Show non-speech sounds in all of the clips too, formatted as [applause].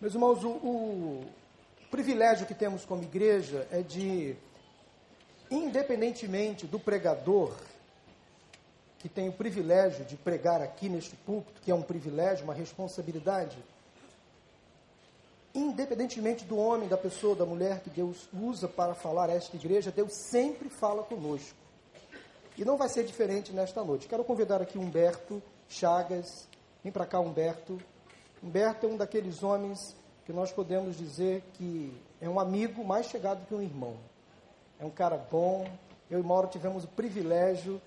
Meus irmãos, o, o privilégio que temos como igreja é de, independentemente do pregador, que tem o privilégio de pregar aqui neste púlpito, que é um privilégio, uma responsabilidade, independentemente do homem, da pessoa, da mulher que Deus usa para falar a esta igreja, Deus sempre fala conosco. E não vai ser diferente nesta noite. Quero convidar aqui Humberto Chagas. Vem para cá, Humberto. Humberto é um daqueles homens que nós podemos dizer que é um amigo mais chegado que um irmão. É um cara bom. Eu e Mauro tivemos o privilégio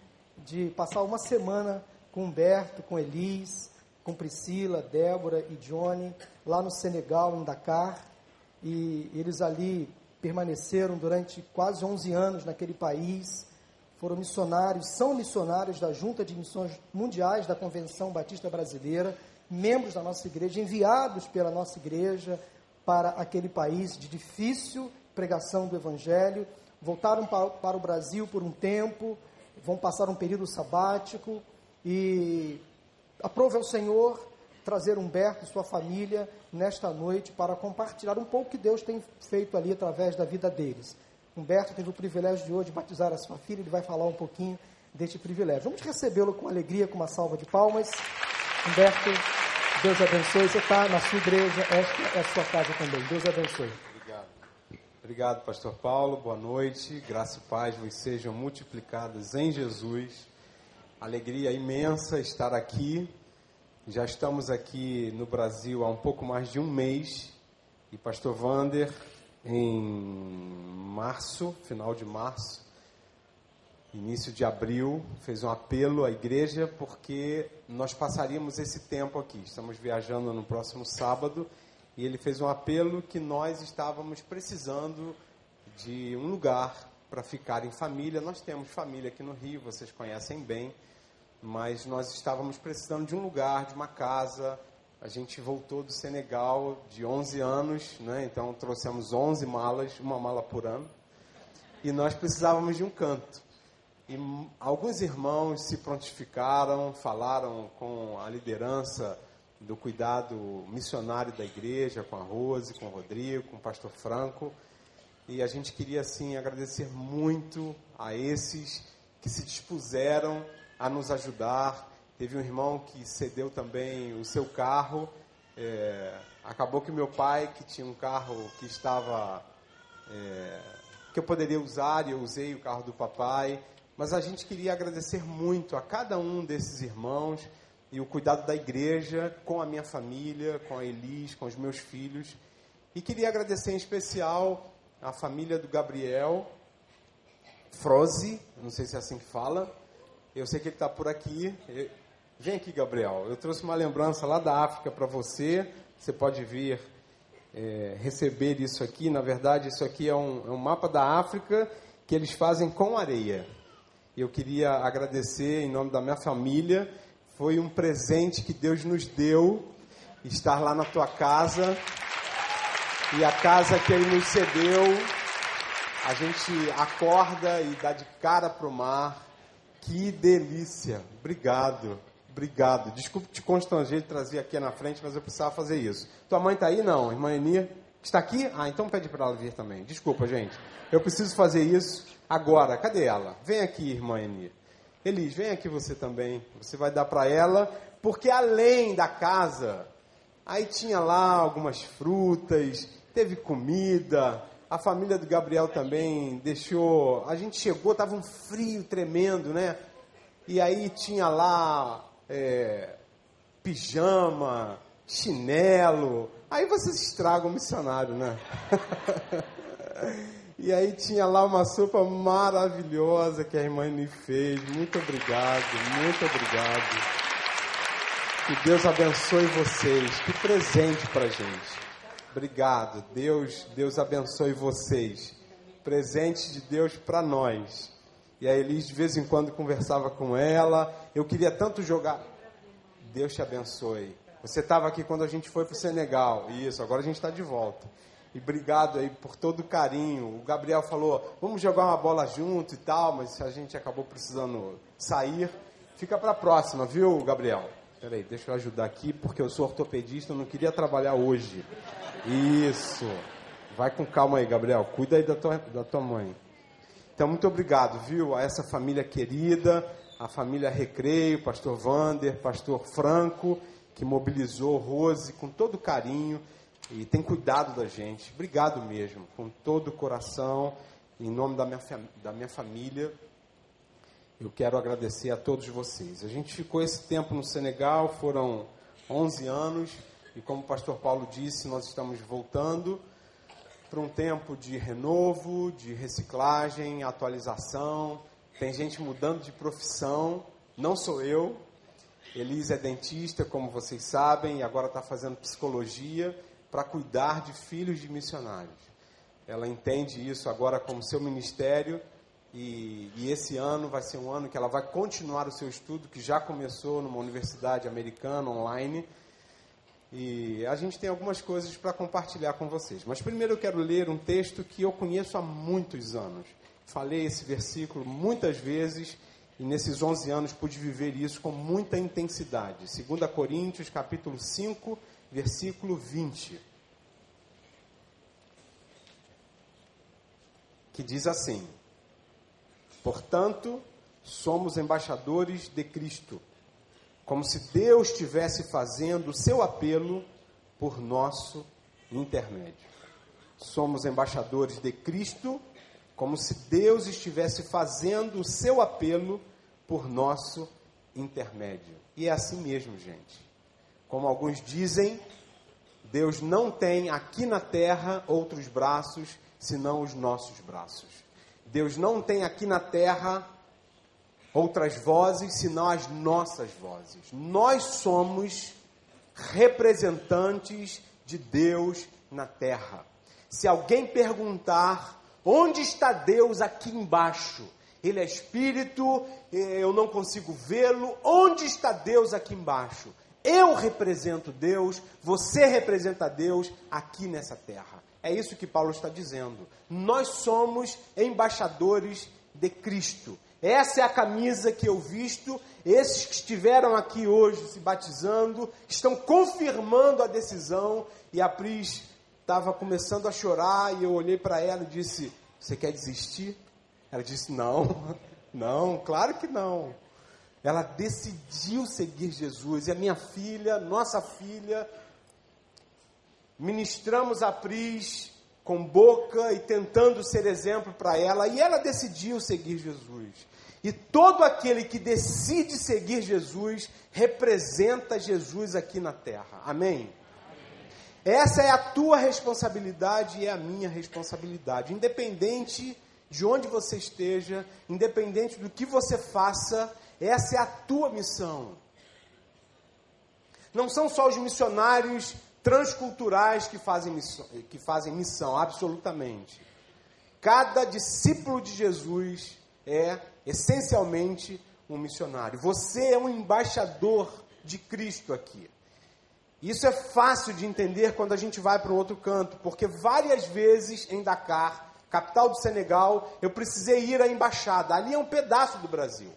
de passar uma semana com Humberto, com Elis, com Priscila, Débora e Johnny, lá no Senegal, em Dakar. E eles ali permaneceram durante quase 11 anos naquele país. Foram missionários, são missionários da Junta de Missões Mundiais da Convenção Batista Brasileira membros da nossa igreja, enviados pela nossa igreja para aquele país de difícil pregação do Evangelho, voltaram para, o Brasil por um tempo, vão passar um período sabático e aprove ao Senhor trazer Humberto e sua família nesta noite para compartilhar um pouco que Deus tem feito ali através da vida deles. Humberto teve o privilégio de hoje batizar a sua filha, ele vai falar um pouquinho deste privilégio. Vamos recebê-lo com alegria, com uma salva de palmas. Humberto, Deus abençoe. Você está na sua igreja, esta é a sua casa também. Deus abençoe. Obrigado. Obrigado, Pastor Paulo. Boa noite. Graça e paz vos sejam multiplicadas em Jesus. Alegria imensa estar aqui. Já estamos aqui no Brasil há um pouco mais de um mês. E Pastor Vander, em março, final de março, início de abril, fez um apelo à igreja porque nós passaríamos esse tempo aqui. Estamos viajando no próximo sábado e ele fez um apelo que nós estávamos precisando de um lugar para ficar em família. Nós temos família aqui no Rio, vocês conhecem bem, mas nós estávamos precisando de um lugar, de uma casa. A gente voltou do Senegal de 11 anos, né? então trouxemos 11 malas, uma mala por ano, e nós precisávamos de um canto. E alguns irmãos se prontificaram, falaram com a liderança do cuidado missionário da igreja, com a Rose, com o Rodrigo, com o pastor Franco. E a gente queria, assim, agradecer muito a esses que se dispuseram a nos ajudar. Teve um irmão que cedeu também o seu carro. É, acabou que meu pai, que tinha um carro que estava. É, que eu poderia usar, e eu usei o carro do papai mas a gente queria agradecer muito a cada um desses irmãos e o cuidado da igreja com a minha família, com a Elis, com os meus filhos. E queria agradecer em especial a família do Gabriel Froze, não sei se é assim que fala. Eu sei que ele está por aqui. Vem aqui, Gabriel. Eu trouxe uma lembrança lá da África para você. Você pode vir é, receber isso aqui. Na verdade, isso aqui é um, é um mapa da África que eles fazem com areia. Eu queria agradecer em nome da minha família. Foi um presente que Deus nos deu estar lá na tua casa. E a casa que Ele nos cedeu, a gente acorda e dá de cara para o mar. Que delícia! Obrigado, obrigado. Desculpe te constranger de trazer aqui na frente, mas eu precisava fazer isso. Tua mãe está aí? Não, irmã Eni? Está aqui? Ah, então pede para ela vir também. Desculpa, gente. Eu preciso fazer isso. Agora, cadê ela? Vem aqui, irmã Eni. Elis, vem aqui você também. Você vai dar para ela, porque além da casa, aí tinha lá algumas frutas, teve comida. A família do Gabriel também deixou. A gente chegou, estava um frio tremendo, né? E aí tinha lá é, pijama, chinelo. Aí vocês estragam o missionário, né? [laughs] E aí tinha lá uma sopa maravilhosa que a irmã me fez. Muito obrigado, muito obrigado. Que Deus abençoe vocês. Que presente para gente. Obrigado. Deus, Deus abençoe vocês. Presente de Deus para nós. E a Elis de vez em quando conversava com ela. Eu queria tanto jogar. Deus te abençoe. Você estava aqui quando a gente foi para o Senegal. Isso, agora a gente está de volta. E obrigado aí por todo o carinho. O Gabriel falou, vamos jogar uma bola junto e tal, mas a gente acabou precisando sair. Fica para a próxima, viu, Gabriel? Peraí, deixa eu ajudar aqui, porque eu sou ortopedista, eu não queria trabalhar hoje. Isso. Vai com calma aí, Gabriel. Cuida aí da tua, da tua mãe. Então, muito obrigado, viu, a essa família querida, a família Recreio, pastor Vander, pastor Franco, que mobilizou Rose com todo carinho e tem cuidado da gente. Obrigado mesmo, com todo o coração, em nome da minha, da minha família. Eu quero agradecer a todos vocês. A gente ficou esse tempo no Senegal, foram 11 anos, e como o pastor Paulo disse, nós estamos voltando para um tempo de renovo, de reciclagem, atualização. Tem gente mudando de profissão, não sou eu. Elise é dentista, como vocês sabem, e agora está fazendo psicologia para cuidar de filhos de missionários. Ela entende isso agora como seu ministério e, e, esse ano vai ser um ano que ela vai continuar o seu estudo, que já começou numa universidade americana online. E a gente tem algumas coisas para compartilhar com vocês. Mas primeiro eu quero ler um texto que eu conheço há muitos anos. Falei esse versículo muitas vezes e nesses 11 anos pude viver isso com muita intensidade. 2 Coríntios, capítulo 5, versículo 20. Que diz assim: Portanto, somos embaixadores de Cristo, como se Deus estivesse fazendo o seu apelo por nosso intermédio. Somos embaixadores de Cristo, como se Deus estivesse fazendo o seu apelo por nosso intermédio. E é assim mesmo, gente. Como alguns dizem, Deus não tem aqui na terra outros braços senão os nossos braços. Deus não tem aqui na terra outras vozes senão as nossas vozes. Nós somos representantes de Deus na terra. Se alguém perguntar onde está Deus aqui embaixo, ele é espírito, eu não consigo vê-lo, onde está Deus aqui embaixo? Eu represento Deus, você representa Deus aqui nessa terra. É isso que Paulo está dizendo. Nós somos embaixadores de Cristo. Essa é a camisa que eu visto. Esses que estiveram aqui hoje se batizando estão confirmando a decisão. E a Pris estava começando a chorar e eu olhei para ela e disse: Você quer desistir? Ela disse: Não, [laughs] não, claro que não. Ela decidiu seguir Jesus. E a minha filha, nossa filha, ministramos a Pris com boca e tentando ser exemplo para ela, e ela decidiu seguir Jesus. E todo aquele que decide seguir Jesus representa Jesus aqui na terra. Amém? Essa é a tua responsabilidade e é a minha responsabilidade. Independente de onde você esteja, independente do que você faça, essa é a tua missão. Não são só os missionários transculturais que fazem missão, que fazem missão, absolutamente. Cada discípulo de Jesus é essencialmente um missionário. Você é um embaixador de Cristo aqui. Isso é fácil de entender quando a gente vai para o outro canto, porque várias vezes em Dakar, capital do Senegal, eu precisei ir à embaixada. Ali é um pedaço do Brasil.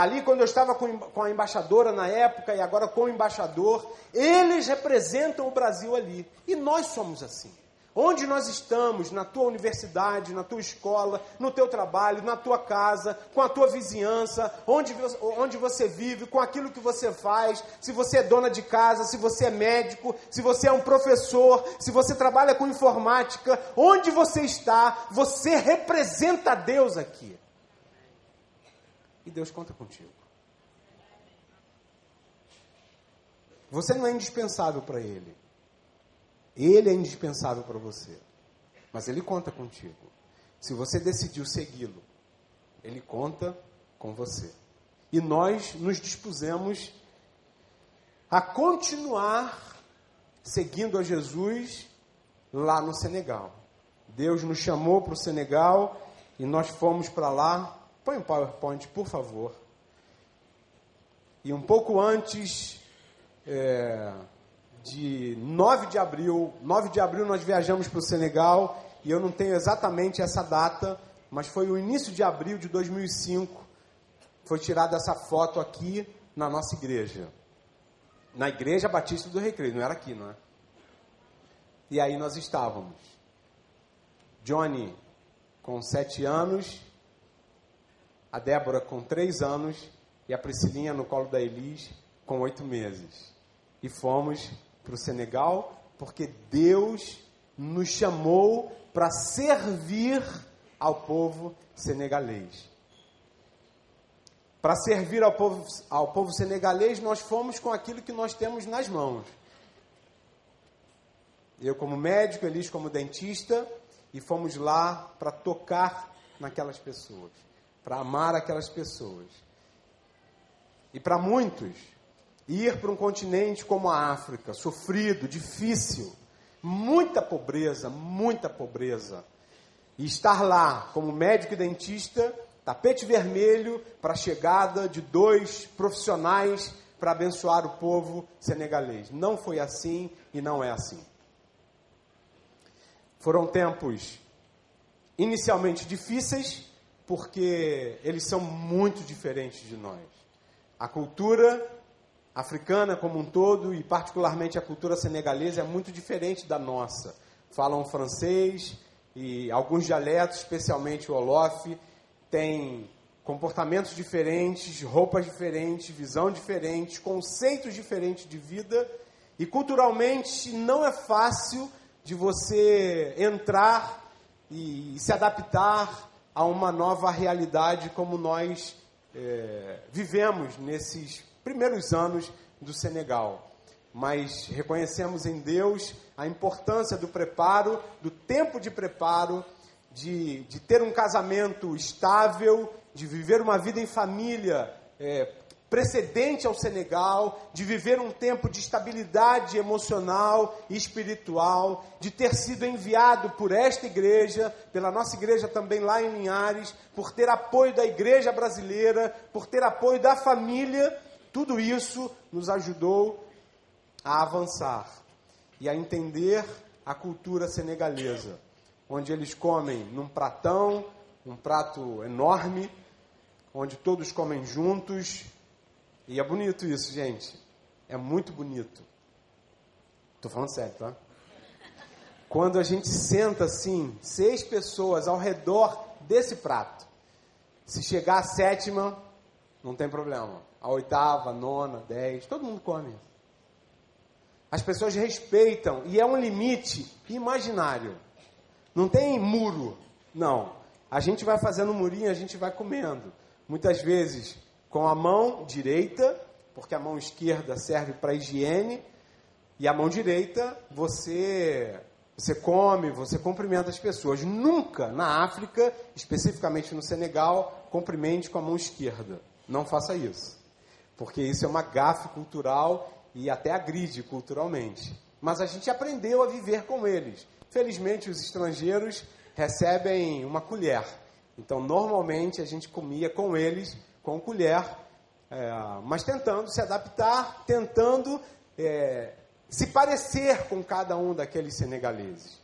Ali, quando eu estava com a embaixadora na época e agora com o embaixador, eles representam o Brasil ali. E nós somos assim. Onde nós estamos, na tua universidade, na tua escola, no teu trabalho, na tua casa, com a tua vizinhança, onde, onde você vive, com aquilo que você faz, se você é dona de casa, se você é médico, se você é um professor, se você trabalha com informática, onde você está, você representa Deus aqui e Deus conta contigo. Você não é indispensável para Ele. Ele é indispensável para você. Mas Ele conta contigo. Se você decidiu segui-lo, Ele conta com você. E nós nos dispusemos a continuar seguindo a Jesus lá no Senegal. Deus nos chamou para o Senegal e nós fomos para lá Põe um PowerPoint, por favor. E um pouco antes é, de 9 de abril, 9 de abril nós viajamos para o Senegal, e eu não tenho exatamente essa data, mas foi o início de abril de 2005, foi tirada essa foto aqui na nossa igreja. Na igreja Batista do Recreio, não era aqui, não é? E aí nós estávamos. Johnny com sete anos, a Débora com três anos e a Priscilinha no colo da Elis com oito meses. E fomos para o Senegal porque Deus nos chamou para servir ao povo senegalês. Para servir ao povo, ao povo senegalês, nós fomos com aquilo que nós temos nas mãos. Eu, como médico, Elis, como dentista, e fomos lá para tocar naquelas pessoas, para amar aquelas pessoas. E para muitos, ir para um continente como a África, sofrido, difícil, muita pobreza, muita pobreza, e estar lá como médico e dentista, tapete vermelho para a chegada de dois profissionais para abençoar o povo senegalês. Não foi assim e não é assim. Foram tempos inicialmente difíceis, porque eles são muito diferentes de nós. A cultura africana como um todo, e particularmente a cultura senegalesa, é muito diferente da nossa. Falam francês e alguns dialetos, especialmente o Olof, têm comportamentos diferentes, roupas diferentes, visão diferente, conceitos diferentes de vida, e culturalmente não é fácil de você entrar e, se adaptar a uma nova realidade como nós é, vivemos nesses primeiros anos do Senegal. Mas reconhecemos em Deus a importância do preparo, do tempo de preparo, de, de ter um casamento estável, de viver uma vida em família é, precedente ao Senegal, de viver um tempo de estabilidade emocional e espiritual, de ter sido enviado por esta igreja, pela nossa igreja também lá em Linhares, por ter apoio da igreja brasileira, por ter apoio da família, tudo isso nos ajudou a avançar e a entender a cultura senegalesa, onde eles comem num pratão, um prato enorme, onde todos comem juntos, e é bonito isso, gente. É muito bonito. Estou falando sério, tá? Quando a gente senta assim, seis pessoas ao redor desse prato. Se chegar a sétima, não tem problema. A oitava, a nona, dez, todo mundo come. As pessoas respeitam e é um limite imaginário. Não tem muro, não. A gente vai fazendo murinho, a gente vai comendo. Muitas vezes com a mão direita, porque a mão esquerda serve para higiene, e a mão direita você você come, você cumprimenta as pessoas. Nunca na África, especificamente no Senegal, cumprimente com a mão esquerda. Não faça isso. Porque isso é uma gafe cultural e até agride culturalmente. Mas a gente aprendeu a viver com eles. Felizmente, os estrangeiros recebem uma colher. Então, normalmente, a gente comia com eles com colher, é, mas tentando se adaptar, tentando é, se parecer com cada um daqueles senegaleses.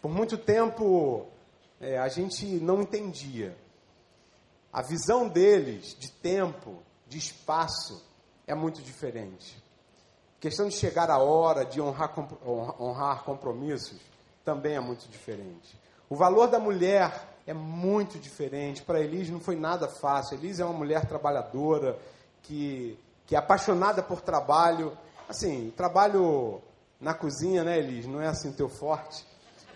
Por muito tempo é, a gente não entendia. A visão deles de tempo, de espaço, é muito diferente. A questão de chegar a hora, de honrar, honrar compromissos, também é muito diferente. O valor da mulher é muito diferente. Para Elis não foi nada fácil. Elis é uma mulher trabalhadora, que, que é apaixonada por trabalho. Assim, trabalho na cozinha, né, Elis? Não é assim teu forte.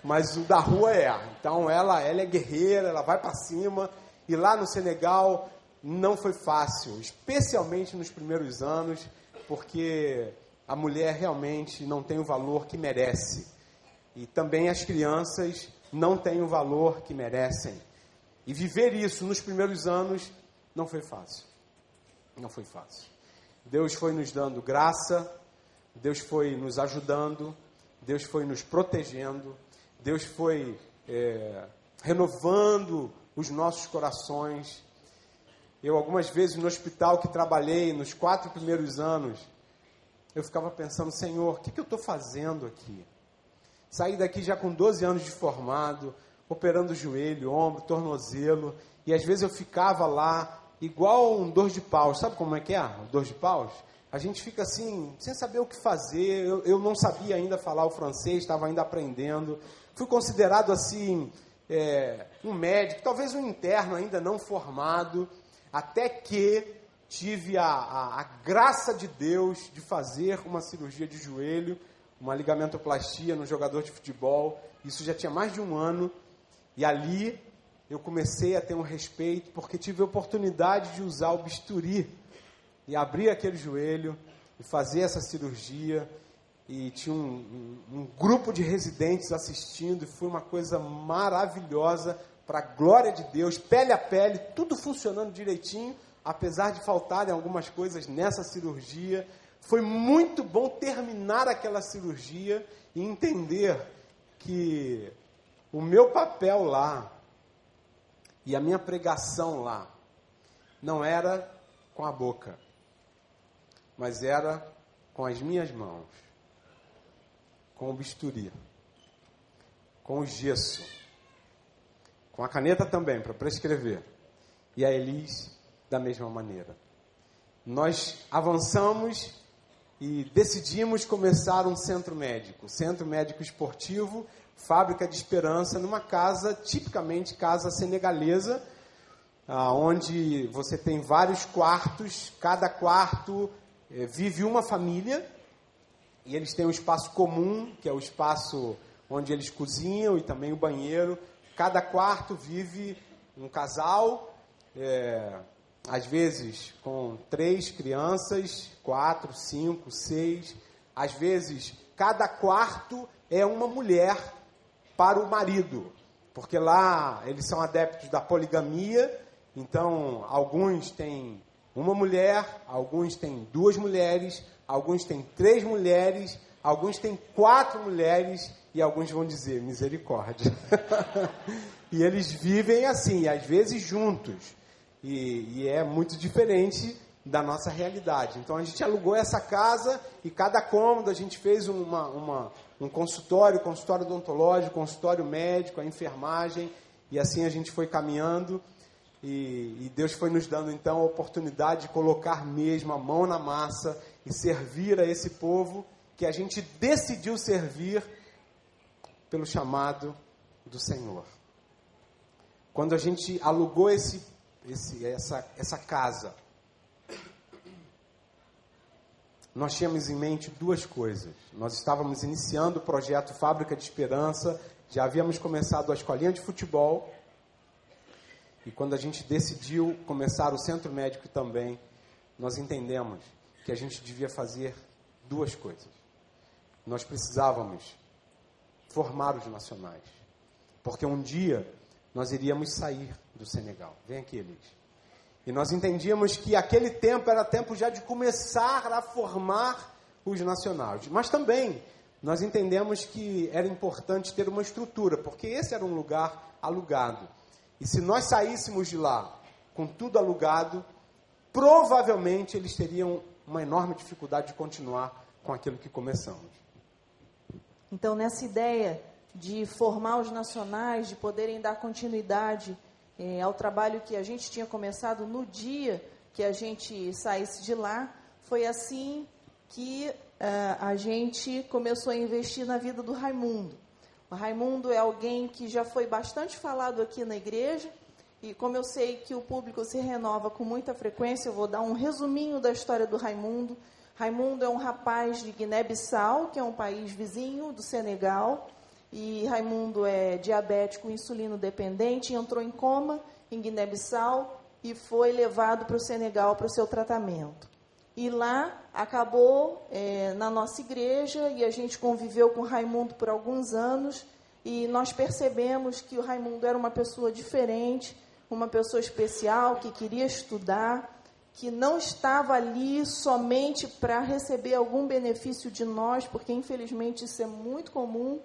Mas o da rua é. Então ela, ela é guerreira, ela vai para cima. E lá no Senegal não foi fácil, especialmente nos primeiros anos, porque a mulher realmente não tem o valor que merece. E também as crianças não têm o valor que merecem. E viver isso nos primeiros anos não foi fácil. Não foi fácil. Deus foi nos dando graça, Deus foi nos ajudando, Deus foi nos protegendo, Deus foi é, renovando os nossos corações. Eu, algumas vezes no hospital que trabalhei, nos quatro primeiros anos, eu ficava pensando: Senhor, o que, que eu estou fazendo aqui? Saí daqui já com 12 anos de formado, operando joelho, ombro, tornozelo, e às vezes eu ficava lá igual um dor de paus. Sabe como é que é? O dor de paus? a gente fica assim, sem saber o que fazer. Eu, eu não sabia ainda falar o francês, estava ainda aprendendo. Fui considerado assim, é, um médico, talvez um interno ainda não formado, até que tive a, a, a graça de Deus de fazer uma cirurgia de joelho, uma ligamentoplastia no jogador de futebol. Isso já tinha mais de um ano. E ali eu comecei a ter um respeito, porque tive a oportunidade de usar o bisturi e abrir aquele joelho e fazer essa cirurgia. E tinha um, um, um grupo de residentes assistindo, e foi uma coisa maravilhosa, para a glória de Deus, pele a pele, tudo funcionando direitinho, apesar de faltarem algumas coisas nessa cirurgia. Foi muito bom terminar aquela cirurgia e entender que o meu papel lá e a minha pregação lá não era com a boca, mas era com as minhas mãos, com o bisturi, com o gesso, com a caneta também para prescrever, e a Elis da mesma maneira. Nós avançamos e decidimos começar um centro médico, centro médico esportivo, fábrica de esperança, numa casa tipicamente casa senegalesa, onde você tem vários quartos, cada quarto é, vive uma família. E eles têm um espaço comum, que é o espaço onde eles cozinham e também o banheiro. Cada quarto vive um casal, é, às vezes com três crianças, quatro, cinco, seis. Às vezes, cada quarto é uma mulher para o marido, porque lá eles são adeptos da poligamia, então alguns têm uma mulher, alguns têm duas mulheres, alguns têm três mulheres, alguns têm quatro mulheres e alguns vão dizer misericórdia. [laughs] e eles vivem assim, às vezes juntos. E, e, é muito diferente da nossa realidade. Então a gente alugou essa casa e cada cômodo a gente fez uma, uma, um consultório, consultório odontológico, consultório médico, a enfermagem, e assim a gente foi caminhando. E, e, Deus foi nos dando então a oportunidade de colocar mesmo a mão na massa e servir a esse povo que a gente decidiu servir pelo chamado do Senhor. Quando a gente alugou esse, esse, essa, essa casa, nós tínhamos em mente duas coisas. Nós estávamos iniciando o projeto Fábrica de Esperança, já havíamos começado a escolinha de futebol e quando a gente decidiu começar o centro médico também, nós entendemos que a gente devia fazer duas coisas. Nós precisávamos formar os nacionais, porque um dia nós iríamos sair do Senegal. Vem aqui, Elis. E nós entendíamos que aquele tempo era tempo já de começar a formar os nacionais. Mas também nós entendemos que era importante ter uma estrutura, porque esse era um lugar alugado. E se nós saíssemos de lá com tudo alugado, provavelmente eles teriam uma enorme dificuldade de continuar com aquilo que começamos. Então, nessa ideia de formar os nacionais, de poderem dar continuidade eh, ao trabalho que a gente tinha começado no dia que a gente saísse de lá, foi assim que uh, a gente começou a investir na vida do Raimundo. O Raimundo é alguém que já foi bastante falado aqui na igreja, e como eu sei que o público se renova com muita frequência, eu vou dar um resuminho da história do Raimundo. Raimundo é um rapaz de Guiné-Bissau, que é um país vizinho do Senegal, e Raimundo é diabético insulino dependente, entrou em coma em Guiné-Bissau e foi levado para o Senegal para o seu tratamento. E lá acabou é, na nossa igreja e a gente conviveu com Raimundo por alguns anos e nós percebemos que o Raimundo era uma pessoa diferente, uma pessoa especial que queria estudar, que não estava ali somente para receber algum benefício de nós, porque infelizmente isso é muito comum.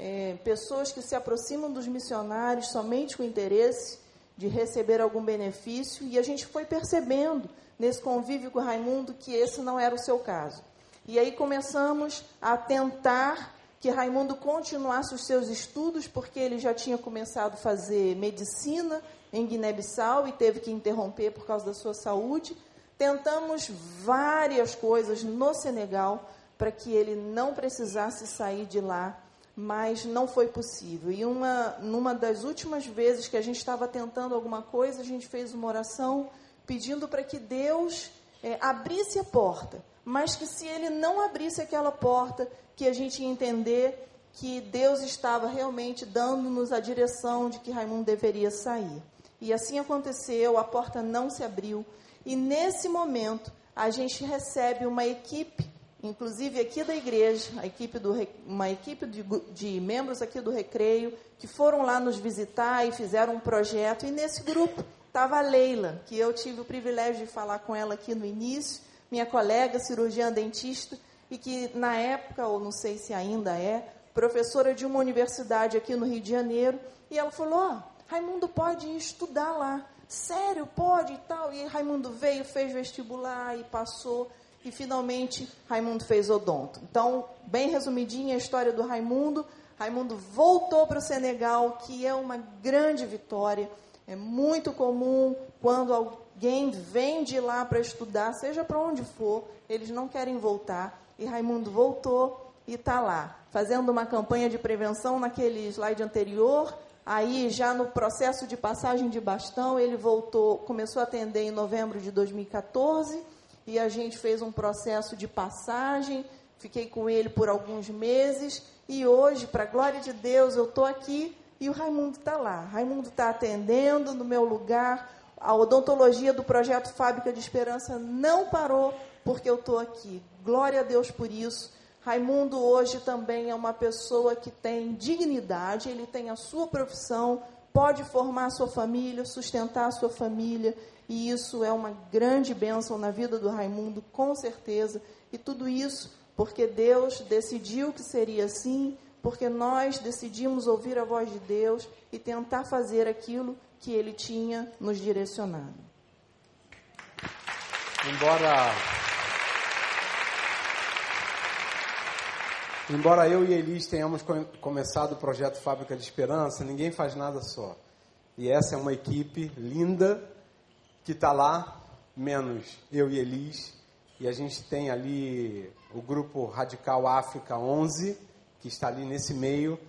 É, pessoas que se aproximam dos missionários somente com interesse de receber algum benefício, e a gente foi percebendo nesse convívio com o Raimundo que esse não era o seu caso. E aí começamos a tentar que Raimundo continuasse os seus estudos, porque ele já tinha começado a fazer medicina em Guiné-Bissau e teve que interromper por causa da sua saúde. Tentamos várias coisas no Senegal para que ele não precisasse sair de lá, mas não foi possível. E uma, numa das últimas vezes que a gente estava tentando alguma coisa, a gente fez uma oração pedindo para que Deus é, abrisse a porta, mas que se ele não abrisse aquela porta, que a gente ia entender que Deus estava realmente dando-nos a direção de que Raimundo deveria sair. E assim aconteceu, a porta não se abriu. E nesse momento, a gente recebe uma equipe, inclusive aqui da igreja, equipe do, uma equipe de, de membros aqui do Recreio, que foram lá nos visitar e fizeram um projeto. E nesse grupo estava a Leila, que eu tive o privilégio de falar com ela aqui no início, minha colega cirurgiã dentista, e que na época, ou não sei se ainda é, professora de uma universidade aqui no Rio de Janeiro, e ela falou: Ó, oh, Raimundo pode ir estudar lá. Sério, pode e tal. E Raimundo veio, fez vestibular e passou. E finalmente Raimundo fez odonto. Então, bem resumidinha a história do Raimundo. Raimundo voltou para o Senegal, que é uma grande vitória. É muito comum quando alguém vem de lá para estudar, seja para onde for, eles não querem voltar. E Raimundo voltou e está lá, fazendo uma campanha de prevenção naquele slide anterior Aí, já no processo de passagem de bastão, ele voltou, começou a atender em novembro de 2014 e a gente fez um processo de passagem. Fiquei com ele por alguns meses e hoje, para a glória de Deus, eu estou aqui e o Raimundo está lá. Raimundo está atendendo no meu lugar. A odontologia do projeto Fábrica de Esperança não parou porque eu estou aqui. Glória a Deus por isso. Raimundo hoje também é uma pessoa que tem dignidade, ele tem a sua profissão, pode formar a sua família, sustentar a sua família, e isso é uma grande bênção na vida do Raimundo, com certeza. E tudo isso porque Deus decidiu que seria assim, porque nós decidimos ouvir a voz de Deus e tentar fazer aquilo que ele tinha nos direcionado. Embora Embora eu e Elis tenhamos começado o projeto Fábrica de Esperança, ninguém faz nada só. E essa é uma equipe linda que está lá, menos eu e Elis. E a gente tem ali o grupo Radical África 11, que está ali nesse meio.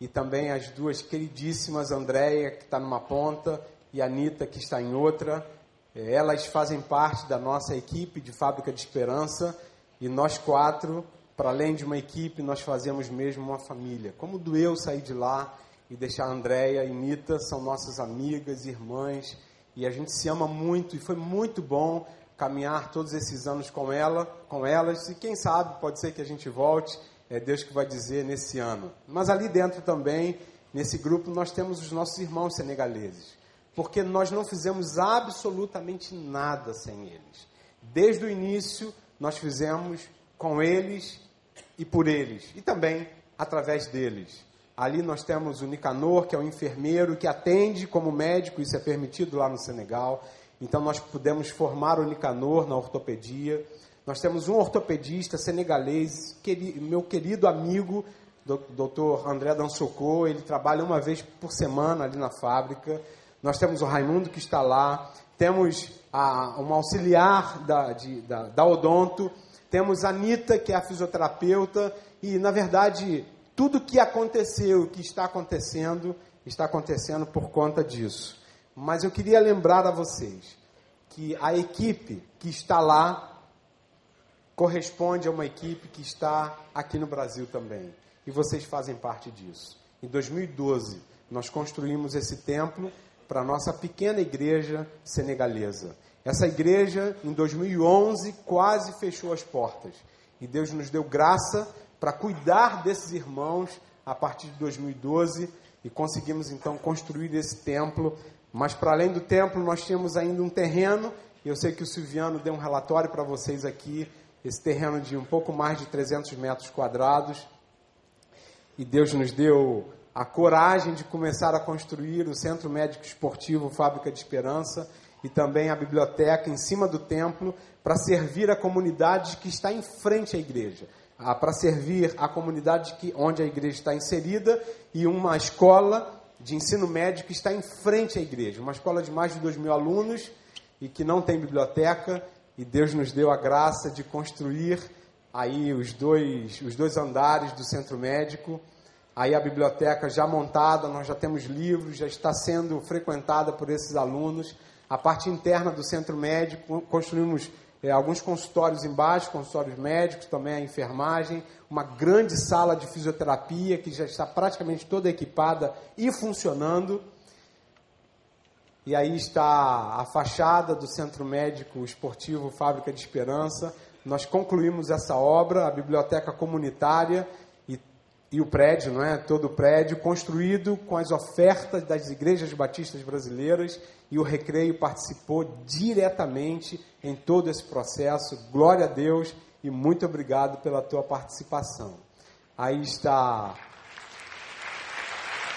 E também as duas queridíssimas, Andréia, que está numa ponta, e Anitta, que está em outra. É, elas fazem parte da nossa equipe de Fábrica de Esperança. E nós quatro para além de uma equipe, nós fazemos mesmo uma família. Como doeu sair de lá e deixar a Andréia e Nita, são nossas amigas, irmãs, e a gente se ama muito, e foi muito bom caminhar todos esses anos com ela, com elas, e quem sabe pode ser que a gente volte, é Deus que vai dizer nesse ano. Mas ali dentro também, nesse grupo, nós temos os nossos irmãos senegaleses, porque nós não fizemos absolutamente nada sem eles. Desde o início, nós fizemos com eles e por eles, e também através deles. Ali nós temos o Nicanor, que é o enfermeiro que atende como médico, isso é permitido lá no Senegal. Então nós pudemos formar o Nicanor na ortopedia. Nós temos um ortopedista senegalês, meu querido amigo, doutor André Dansocô, ele trabalha uma vez por semana ali na fábrica. Nós temos o Raimundo que está lá, temos a, uma auxiliar da, de, da, da Odonto, temos a Anitta, que é a fisioterapeuta, e na verdade tudo que aconteceu, que está acontecendo, está acontecendo por conta disso. Mas eu queria lembrar a vocês que a equipe que está lá corresponde a uma equipe que está aqui no Brasil também. E vocês fazem parte disso. Em 2012, nós construímos esse templo para a nossa pequena igreja senegalesa. Essa igreja, em 2011, quase fechou as portas. E Deus nos deu graça para cuidar desses irmãos a partir de 2012 e conseguimos então construir esse templo. Mas para além do templo, nós tínhamos ainda um terreno. Eu sei que o Silviano deu um relatório para vocês aqui. Esse terreno de um pouco mais de 300 metros quadrados. E Deus nos deu a coragem de começar a construir o Centro Médico Esportivo Fábrica de Esperança e também a biblioteca em cima do templo para servir a comunidade que está em frente à igreja, para servir a comunidade que, onde a igreja está inserida e uma escola de ensino médio que está em frente à igreja, uma escola de mais de dois mil alunos e que não tem biblioteca e Deus nos deu a graça de construir aí os dois, os dois andares do centro médico. Aí a biblioteca já montada, nós já temos livros, já está sendo frequentada por esses alunos. A parte interna do centro médico, construímos é, alguns consultórios embaixo, consultórios médicos, também a enfermagem, uma grande sala de fisioterapia que já está praticamente toda equipada e funcionando. E aí está a fachada do Centro Médico Esportivo Fábrica de Esperança. Nós concluímos essa obra, a biblioteca comunitária e o prédio, não é? Todo o prédio construído com as ofertas das igrejas batistas brasileiras e o Recreio participou diretamente em todo esse processo. Glória a Deus e muito obrigado pela tua participação. Aí está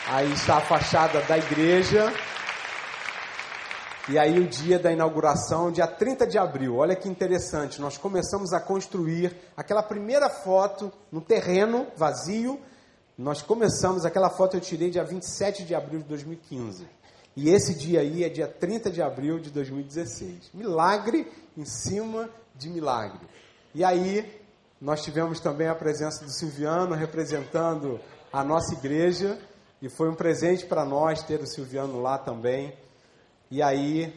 Aí está a fachada da igreja. E aí o dia da inauguração, dia 30 de abril, olha que interessante, nós começamos a construir aquela primeira foto no terreno vazio, nós começamos, aquela foto eu tirei dia 27 de abril de 2015. E esse dia aí é dia 30 de abril de 2016. Milagre em cima de milagre. E aí nós tivemos também a presença do Silviano representando a nossa igreja, e foi um presente para nós ter o Silviano lá também. E aí,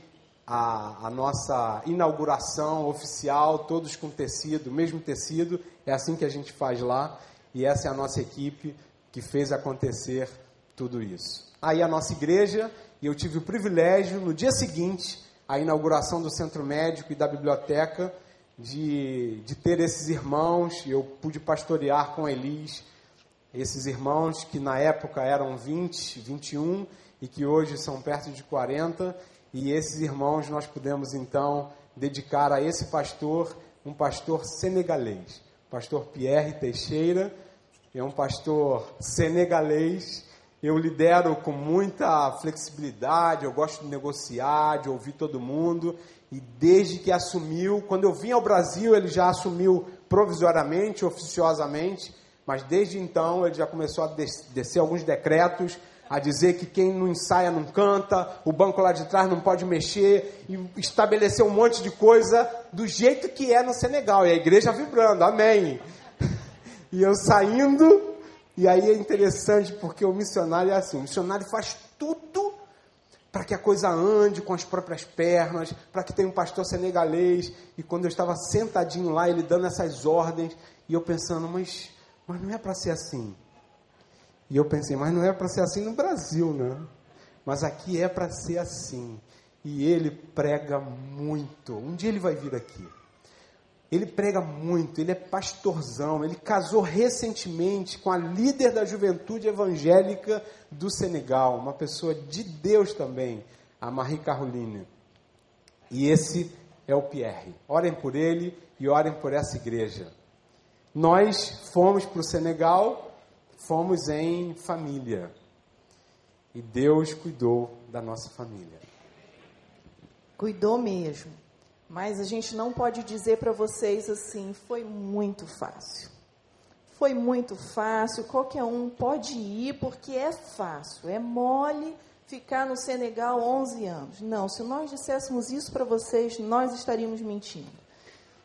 a, a, nossa inauguração oficial, todos com tecido, mesmo tecido, é assim que a gente faz lá. E essa é a nossa equipe que fez acontecer tudo isso. Aí a nossa igreja, e eu tive o privilégio, no dia seguinte, a inauguração do centro médico e da biblioteca, de, de ter esses irmãos, eu pude pastorear com a Elis, esses irmãos que na época eram 20, 21, e que hoje são perto de 40, e esses irmãos nós pudemos então dedicar a esse pastor, um pastor senegalês, pastor Pierre Teixeira, é um pastor senegalês. Eu lidero com muita flexibilidade, eu gosto de negociar, de ouvir todo mundo. E desde que assumiu, quando eu vim ao Brasil, ele já assumiu provisoriamente, oficiosamente, mas desde então ele já começou a descer alguns decretos a dizer que quem não ensaia não canta, o banco lá de trás não pode mexer, e estabelecer um monte de coisa do jeito que é no Senegal, e a igreja vibrando, amém. [laughs] E eu saindo, e aí é interessante porque o missionário é assim: o missionário faz tudo para que a coisa ande com as próprias pernas, para que tenha um pastor senegalês. E quando eu estava sentadinho lá, ele dando essas ordens, e eu pensando, mas, mas não é para ser assim. E eu pensei, mas não é para ser assim no Brasil, né? Mas aqui é para ser assim. E ele prega muito. Um dia ele vai vir aqui. Ele prega muito, ele é pastorzão, ele casou recentemente com a líder da juventude evangélica do Senegal, uma pessoa de Deus também, a Marie Caroline. E esse é o Pierre. Orem por ele e orem por essa igreja. Nós fomos para o Senegal fomos em família. E Deus cuidou da nossa família. Cuidou mesmo. Mas a gente não pode dizer para vocês assim, foi muito fácil. Foi muito fácil, qualquer um pode ir porque é fácil, é mole ficar no Senegal 11 anos. Não, se nós disséssemos isso para vocês, nós estaríamos mentindo.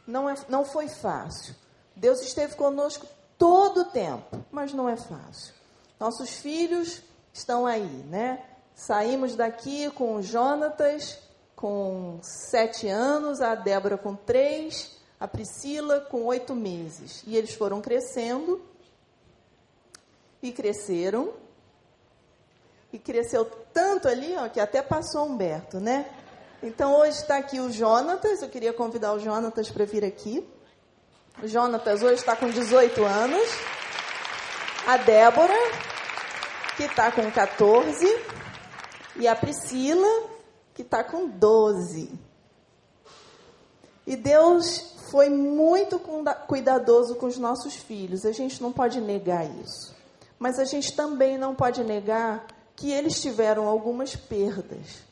Não, é, não foi fácil. Deus esteve conosco todo o tempo, mas não é fácil. Nossos filhos estão aí, né? Saímos daqui com o Jonatas com sete anos, a Débora com três, a Priscila com oito meses. E eles foram crescendo e cresceram. E cresceu tanto ali, ó, que até passou Humberto, né? Então hoje está aqui o Jonatas, eu queria convidar o Jonatas para vir aqui. O Jonatas hoje está com 18 anos. A Débora, que está com 14. E a Priscila, que está com 12. E Deus foi muito cuidadoso com os nossos filhos. A gente não pode negar isso. Mas a gente também não pode negar que eles tiveram algumas perdas.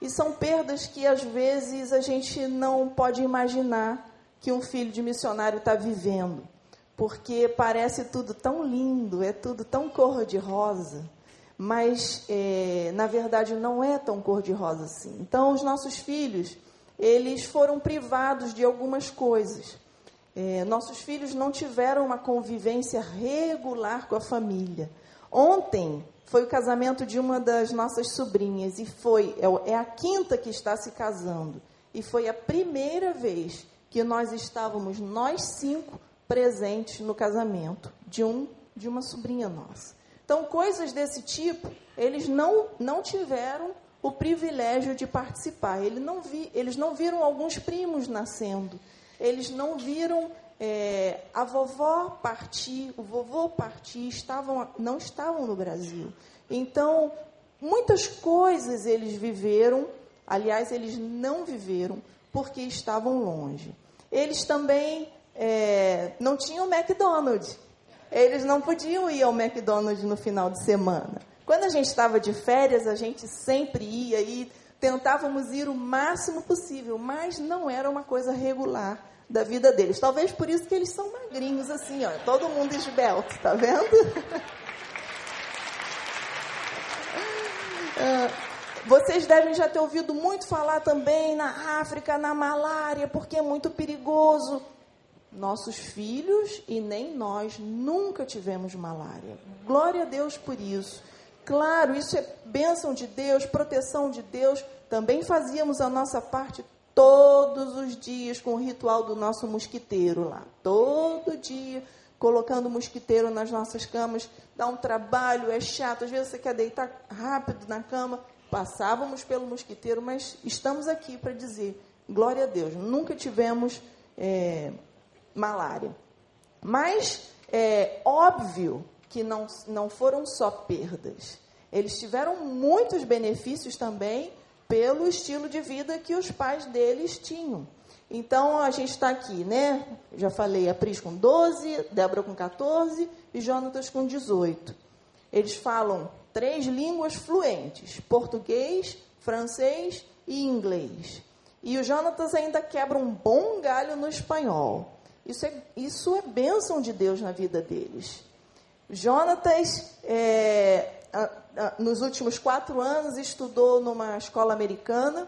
E são perdas que às vezes a gente não pode imaginar que um filho de missionário está vivendo, porque parece tudo tão lindo, é tudo tão cor-de-rosa, mas é, na verdade não é tão cor-de-rosa assim. Então, os nossos filhos, eles foram privados de algumas coisas. É, nossos filhos não tiveram uma convivência regular com a família. Ontem foi o casamento de uma das nossas sobrinhas e foi é, é a quinta que está se casando e foi a primeira vez que nós estávamos nós cinco presentes no casamento de um de uma sobrinha nossa. Então coisas desse tipo eles não não tiveram o privilégio de participar. Eles não, vi, eles não viram alguns primos nascendo. Eles não viram é, a vovó partir, o vovô partir, estavam, não estavam no Brasil. Então, muitas coisas eles viveram, aliás, eles não viveram porque estavam longe. Eles também é, não tinham McDonald's. Eles não podiam ir ao McDonald's no final de semana. Quando a gente estava de férias, a gente sempre ia e tentávamos ir o máximo possível, mas não era uma coisa regular da vida deles. Talvez por isso que eles são magrinhos assim, ó, todo mundo esbelto, tá vendo? [laughs] Ah, vocês devem já ter ouvido muito falar também na África, na malária, porque é muito perigoso. Nossos filhos e nem nós nunca tivemos malária. Glória a Deus por isso. Claro, isso é bênção de Deus, proteção de Deus. Também fazíamos a nossa parte todos os dias com o ritual do nosso mosquiteiro lá. Todo dia, colocando mosquiteiro nas nossas camas. Dá um trabalho, é chato. Às vezes você quer deitar rápido na cama. Passávamos pelo mosquiteiro, mas estamos aqui para dizer: glória a Deus, nunca tivemos é, malária. Mas é óbvio que não, não foram só perdas. Eles tiveram muitos benefícios também pelo estilo de vida que os pais deles tinham. Então a gente está aqui, né? Já falei, a Pris com 12, Débora com 14 e Jonatas com 18. Eles falam três línguas fluentes: português, francês e inglês. E o Jonatas ainda quebra um bom galho no espanhol. Isso é, isso é bênção de Deus na vida deles. Jonatas, é, nos últimos quatro anos, estudou numa escola americana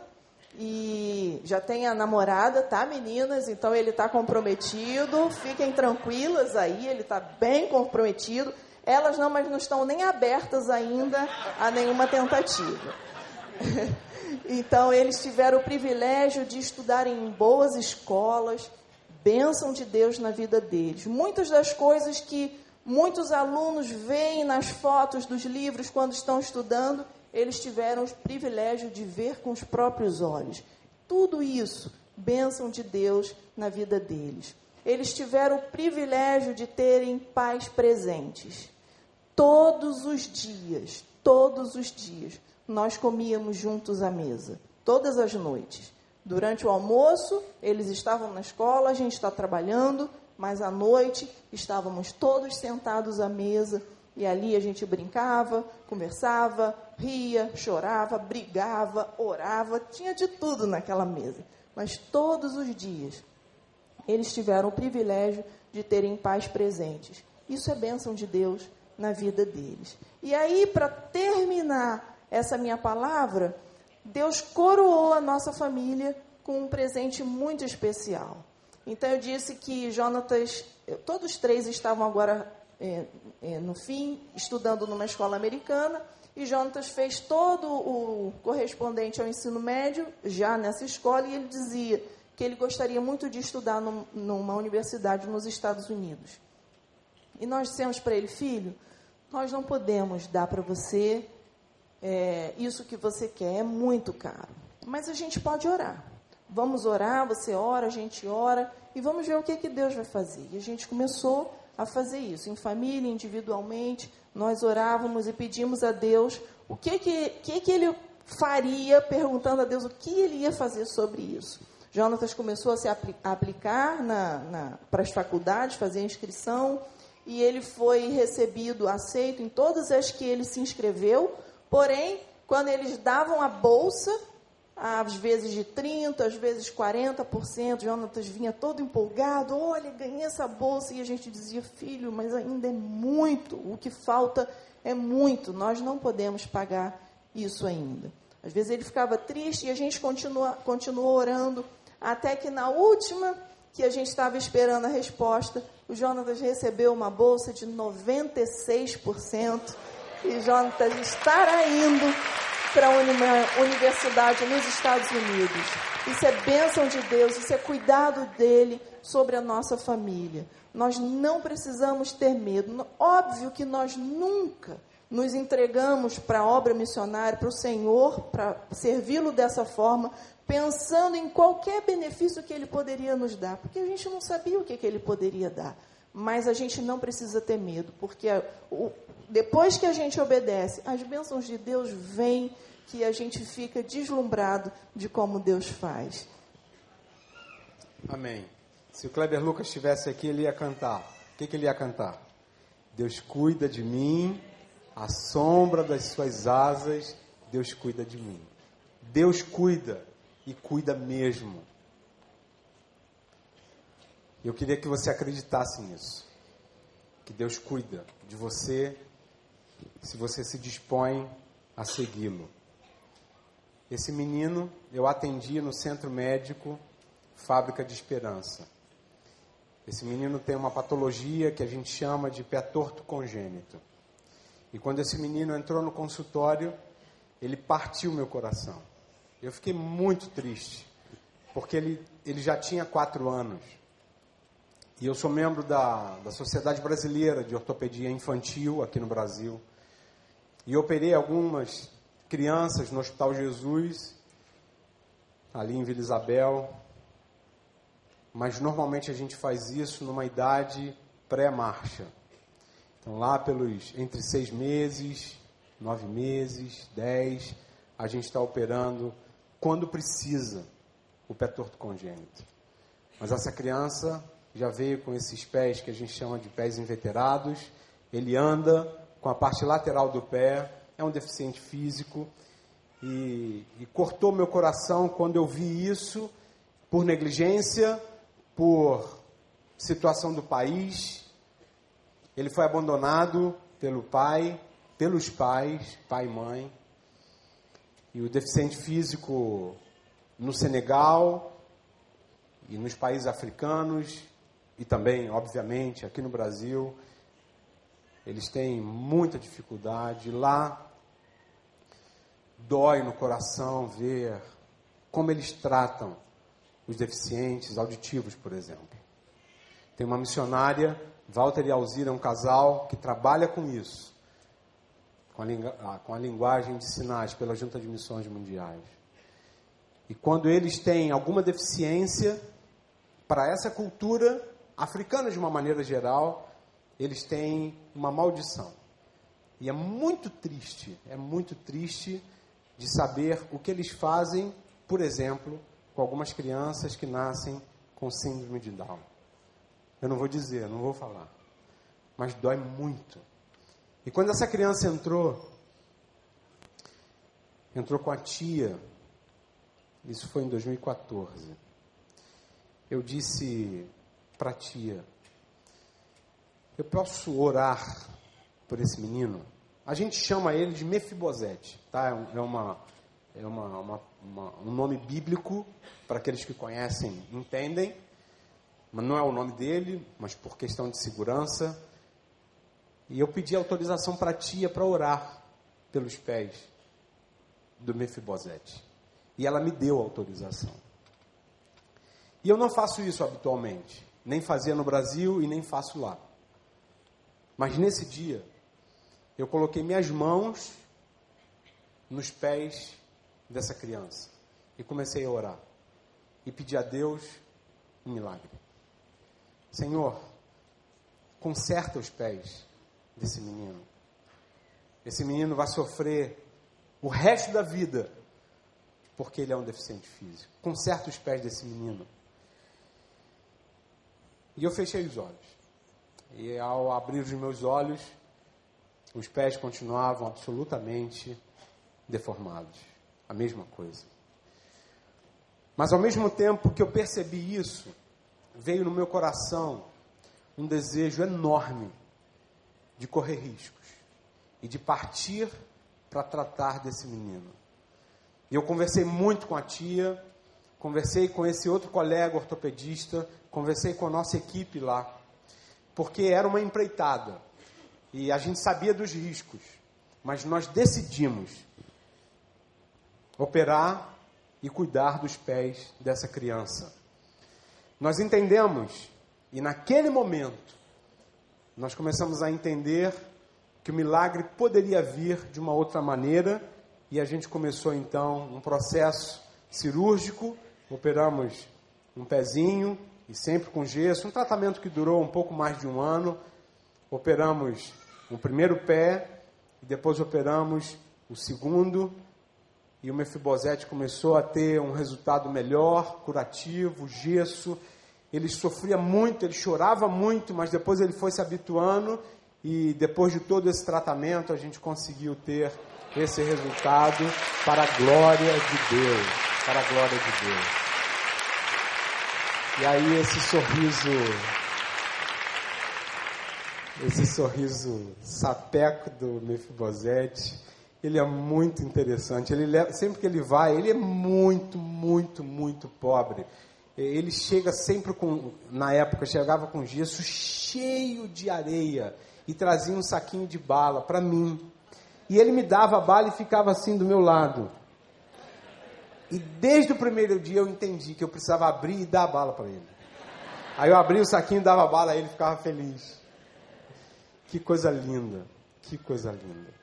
e já tem a namorada, tá, meninas? Então ele está comprometido. Fiquem tranquilas aí, ele está bem comprometido. Elas não, mas não estão nem abertas ainda a nenhuma tentativa. [laughs] então eles tiveram o privilégio de estudar em boas escolas, bênção de Deus na vida deles. Muitas das coisas que Muitos alunos veem nas fotos dos livros quando estão estudando, eles tiveram o privilégio de ver com os próprios olhos. Tudo isso, bênção de Deus na vida deles. Eles tiveram o privilégio de terem pais presentes. Todos os dias, todos os dias, nós comíamos juntos à mesa, todas as noites. Durante o almoço, eles estavam na escola, a gente está trabalhando, mas à noite estávamos todos sentados à mesa e ali a gente brincava, conversava, ria, chorava, brigava, orava, tinha de tudo naquela mesa. Mas todos os dias eles tiveram o privilégio de terem pais presentes. Isso é bênção de Deus na vida deles. E aí, para terminar essa minha palavra, Deus coroou a nossa família com um presente muito especial. Então eu disse que Jonatas, todos três estavam agora é, é, no fim, estudando numa escola americana, e Jonatas fez todo o correspondente ao ensino médio, já nessa escola, e ele dizia que ele gostaria muito de estudar num, numa universidade nos Estados Unidos. E nós dissemos para ele, filho, nós não podemos dar para você é, isso que você quer, é muito caro. Mas a gente pode orar. Vamos orar, você ora, a gente ora e vamos ver o que, que Deus vai fazer. E a gente começou a fazer isso, em família, individualmente, nós orávamos e pedimos a Deus o que, que, que, que ele faria, perguntando a Deus o que ele ia fazer sobre isso. Jonatas começou a se aplicar na, na, para as faculdades, fazer inscrição, e ele foi recebido, aceito em todas as que ele se inscreveu, porém, quando eles davam a bolsa, às vezes de 30%, às vezes 40%. Jonatas vinha todo empolgado: olha, ganhei essa bolsa. E a gente dizia: filho, mas ainda é muito, o que falta é muito, nós não podemos pagar isso ainda. Às vezes ele ficava triste e a gente continua, continuou orando, até que na última que a gente estava esperando a resposta, o Jonatas recebeu uma bolsa de 96% e Jonatas estará indo para uma universidade nos Estados Unidos. Isso é bênção de Deus, isso é cuidado dele sobre a nossa família. Nós não precisamos ter medo. Óbvio que nós nunca nos entregamos para a obra missionária, para o Senhor, para servi-lo dessa forma, pensando em qualquer benefício que ele poderia nos dar, porque a gente não sabia o que, que ele poderia dar. Mas a gente não precisa ter medo, porque depois que a gente obedece, as bênçãos de Deus vêm, que a gente fica deslumbrado de como Deus faz. Amém. Se o Kleber Lucas estivesse aqui, ele ia cantar. O que, que ele ia cantar? Deus cuida de mim à sombra das suas asas, Deus cuida de mim. Deus cuida e cuida mesmo. Eu queria que você acreditasse nisso. Que Deus cuida de você se você se dispõe a segui-lo. Esse menino eu atendi no centro médico Fábrica de Esperança. Esse menino tem uma patologia que a gente chama de pé torto congênito. E quando esse menino entrou no consultório, ele partiu meu coração. Eu fiquei muito triste, porque ele, ele já tinha quatro anos. E eu sou membro da, da Sociedade Brasileira de Ortopedia Infantil aqui no Brasil. E operei algumas crianças no Hospital Jesus, ali em Vila Isabel. Mas normalmente a gente faz isso numa idade pré-marcha. Então, lá pelos entre seis meses, nove meses, dez, a gente está operando quando precisa o pé torto congênito. Mas essa criança já veio com esses pés que a gente chama de pés inveterados. Ele anda com a parte lateral do pé, é um deficiente físico. E, e cortou meu coração quando eu vi isso por negligência, por situação do país, ele foi abandonado pelo pai, pelos pais, pai e mãe. E o deficiente físico no Senegal e nos países africanos e também, obviamente, aqui no Brasil, eles têm muita dificuldade. Lá dói no coração ver como eles tratam os deficientes auditivos, por exemplo. Tem uma missionária Walter e Alzira um casal que trabalha com isso, com a, ah, com a linguagem de sinais pela Junta de Missões Mundiais. E quando eles têm alguma deficiência, para essa cultura africana de uma maneira geral, eles têm uma maldição. E é muito triste, é muito triste de saber o que eles fazem, por exemplo, com algumas crianças que nascem com síndrome de Down. Eu não vou dizer, não vou falar. Mas dói muito. E quando essa criança entrou, entrou com a tia, isso foi em 2014. Eu disse para a tia: Eu posso orar por esse menino? A gente chama ele de Mefibosete, tá? É uma, é uma, uma, uma um nome bíblico para aqueles que conhecem, entendem mas não é o nome dele, mas por questão de segurança. E eu pedi autorização para a tia para orar pelos pés do Mefibosete. E ela me deu autorização. E eu não faço isso habitualmente, nem fazia no Brasil e nem faço lá. Mas nesse dia, eu coloquei minhas mãos nos pés dessa criança e comecei a orar e pedi a Deus um milagre. Senhor, conserta os pés desse menino. Esse menino vai sofrer o resto da vida porque ele é um deficiente físico. Conserta os pés desse menino. E eu fechei os olhos. E ao abrir os meus olhos, os pés continuavam absolutamente deformados. A mesma coisa. Mas ao mesmo tempo que eu percebi isso, veio no meu coração um desejo enorme de correr riscos e de partir para tratar desse menino. E eu conversei muito com a tia, conversei com esse outro colega ortopedista, conversei com a nossa equipe lá, porque era uma empreitada e a gente sabia dos riscos, mas nós decidimos operar e cuidar dos pés dessa criança. Nós entendemos, e naquele momento, nós começamos a entender que o milagre poderia vir de uma outra maneira, e a gente começou então um processo cirúrgico, operamos um pezinho, e sempre com gesso, um tratamento que durou um pouco mais de um ano. Operamos o primeiro pé, e depois operamos o segundo, e o Mefibosete começou a ter um resultado melhor, curativo, gesso. Ele sofria muito, ele chorava muito, mas depois ele foi se habituando e depois de todo esse tratamento a gente conseguiu ter esse resultado para a glória de Deus, para a glória de Deus. E aí esse sorriso esse sorriso sapeco do Mefibosete, ele é muito interessante. Ele sempre que ele vai, ele é muito, muito, muito pobre. Ele chega sempre com, na época, chegava com gesso cheio de areia e trazia um saquinho de bala para mim. E ele me dava a bala e ficava assim do meu lado. E desde o primeiro dia eu entendi que eu precisava abrir e dar a bala para ele. Aí eu abri o saquinho, dava a bala, aí ele ficava feliz. Que coisa linda, que coisa linda.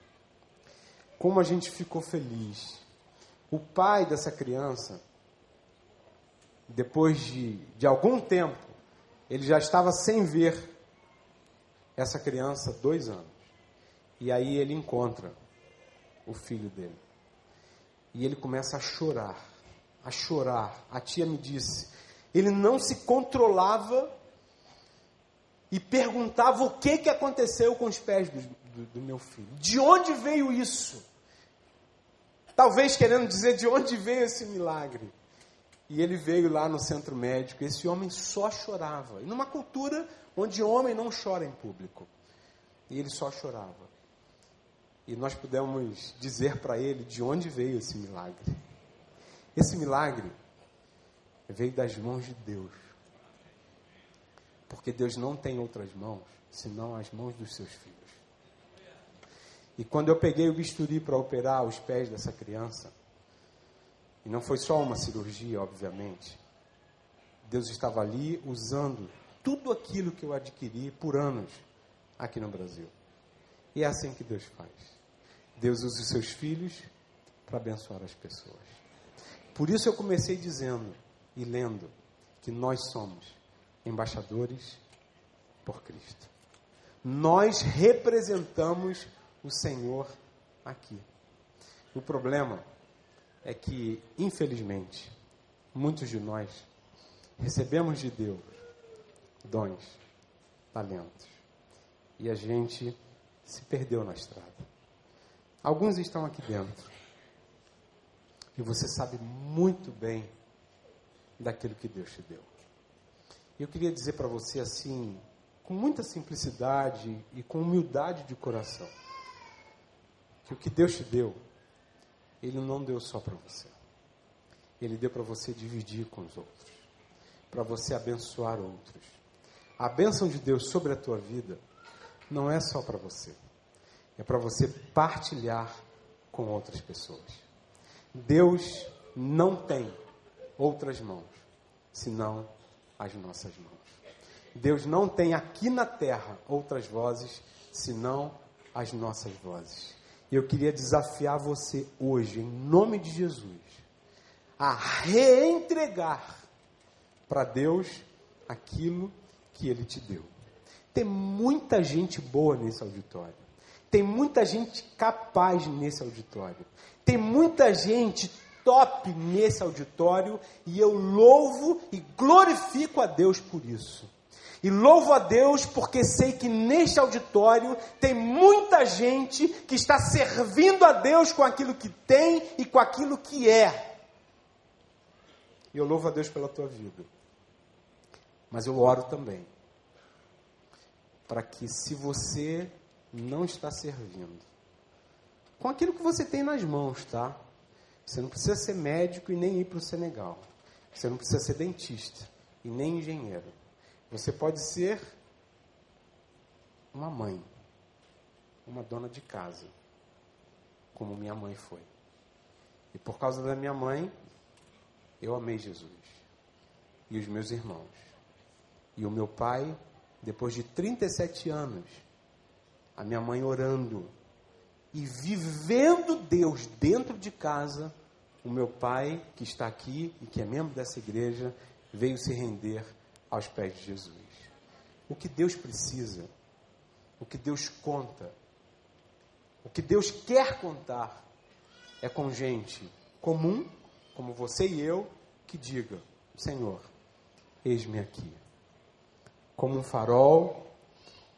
Como a gente ficou feliz. O pai dessa criança, depois de, de algum tempo, ele já estava sem ver essa criança dois anos. E aí ele encontra o filho dele. E ele começa a chorar, a chorar. A tia me disse, ele não se controlava e perguntava o que, que aconteceu com os pés do, do, do meu filho. De onde veio isso? Talvez querendo dizer de onde veio esse milagre. E ele veio lá no centro médico. Esse homem só chorava. E numa cultura onde homem não chora em público. E ele só chorava. E nós pudemos dizer para ele de onde veio esse milagre. Esse milagre veio das mãos de Deus. Porque Deus não tem outras mãos senão as mãos dos seus filhos. E quando eu peguei o bisturi para operar os pés dessa criança, e não foi só uma cirurgia, obviamente, Deus estava ali usando tudo aquilo que eu adquiri por anos aqui no Brasil. E é assim que Deus faz. Deus usa os seus filhos para abençoar as pessoas. Por isso eu comecei dizendo e lendo que nós somos embaixadores por Cristo. Nós representamos o Senhor aqui. O problema é que, infelizmente, muitos de nós recebemos de Deus dons, talentos, e a gente se perdeu na estrada. Alguns estão aqui dentro, e você sabe muito bem daquilo que Deus te deu. Eu queria dizer para você assim, com muita simplicidade e com humildade de coração, que o que Deus te deu, Ele não deu só para você. Ele deu para você dividir com os outros, para você abençoar outros. A bênção de Deus sobre a tua vida não é só para você, é para você partilhar com outras pessoas. Deus não tem outras mãos senão as nossas mãos. Deus não tem aqui na terra outras vozes senão as nossas vozes. E eu queria desafiar você hoje, em nome de Jesus, a reentregar para Deus aquilo que Ele te deu. Tem muita gente boa nesse auditório. Tem muita gente capaz nesse auditório. Tem muita gente top nesse auditório e eu louvo e glorifico a Deus por isso. E louvo a Deus porque sei que neste auditório tem muita gente que está servindo a Deus com aquilo que tem e com aquilo que é. E eu louvo a Deus pela tua vida. Mas eu oro também para que se você não está servindo, com aquilo que você tem nas mãos, tá? Você não precisa ser médico e nem ir para o Senegal. Você não precisa ser dentista e nem engenheiro. Você pode ser uma mãe, uma dona de casa, como minha mãe foi. E por causa da minha mãe, eu amei Jesus e os meus irmãos. E o meu pai, depois de 37 anos, a minha mãe orando e vivendo Deus dentro de casa, o meu pai, que está aqui e que é membro dessa igreja, veio se render aos pés de Jesus. O que Deus precisa, o que Deus conta, o que Deus quer contar, é com gente comum, como você e eu, que diga: Senhor, eis-me aqui. Como um farol,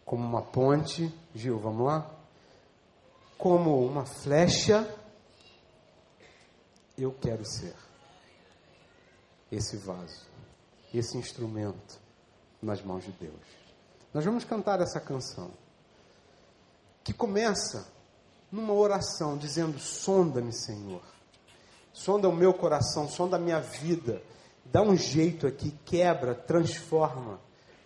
como uma ponte, Gil, vamos lá? Como uma flecha, eu quero ser esse vaso, esse instrumento nas mãos de Deus. Nós vamos cantar essa canção, que começa numa oração dizendo: Sonda-me, Senhor. Sonda o meu coração, sonda a minha vida. Dá um jeito aqui, quebra, transforma.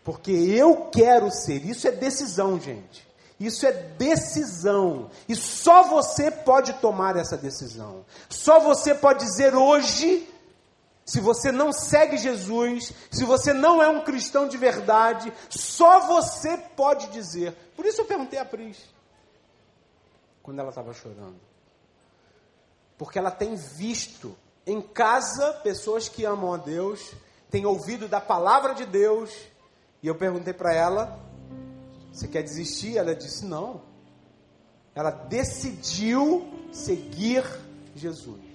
Porque eu quero ser. Isso é decisão, gente. Isso é decisão. E só você pode tomar essa decisão. Só você pode dizer hoje, se você não segue Jesus, se você não é um cristão de verdade, só você pode dizer. Por isso eu perguntei a Pris quando ela estava chorando. Porque ela tem visto em casa pessoas que amam a Deus, tem ouvido da palavra de Deus, e eu perguntei para ela: Você quer desistir? Ela disse: Não. Ela decidiu seguir Jesus.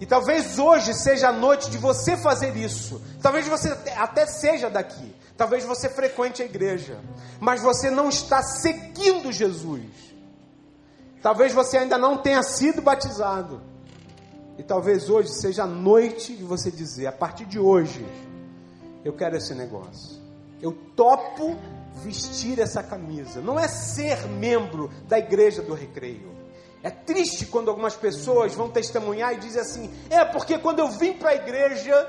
E talvez hoje seja a noite de você fazer isso. Talvez você até seja daqui. Talvez você frequente a igreja. Mas você não está seguindo Jesus. Talvez você ainda não tenha sido batizado. E talvez hoje seja a noite de você dizer: a partir de hoje, eu quero esse negócio. Eu topo vestir essa camisa. Não é ser membro da igreja do recreio. É triste quando algumas pessoas vão testemunhar e dizem assim: é porque quando eu vim para a igreja,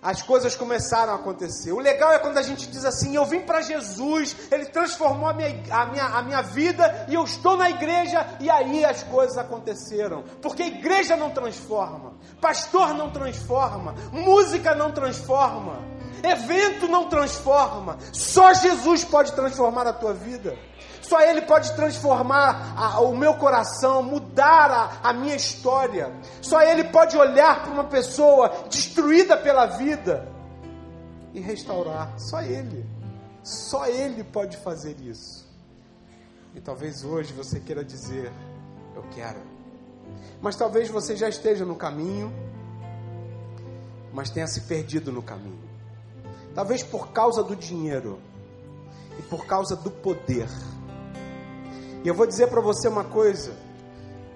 as coisas começaram a acontecer. O legal é quando a gente diz assim: eu vim para Jesus, Ele transformou a minha, a, minha, a minha vida e eu estou na igreja, e aí as coisas aconteceram. Porque igreja não transforma, pastor não transforma, música não transforma, evento não transforma, só Jesus pode transformar a tua vida. Só Ele pode transformar a, o meu coração, mudar a, a minha história. Só Ele pode olhar para uma pessoa destruída pela vida e restaurar. Só Ele. Só Ele pode fazer isso. E talvez hoje você queira dizer: Eu quero. Mas talvez você já esteja no caminho, mas tenha se perdido no caminho. Talvez por causa do dinheiro e por causa do poder e eu vou dizer para você uma coisa.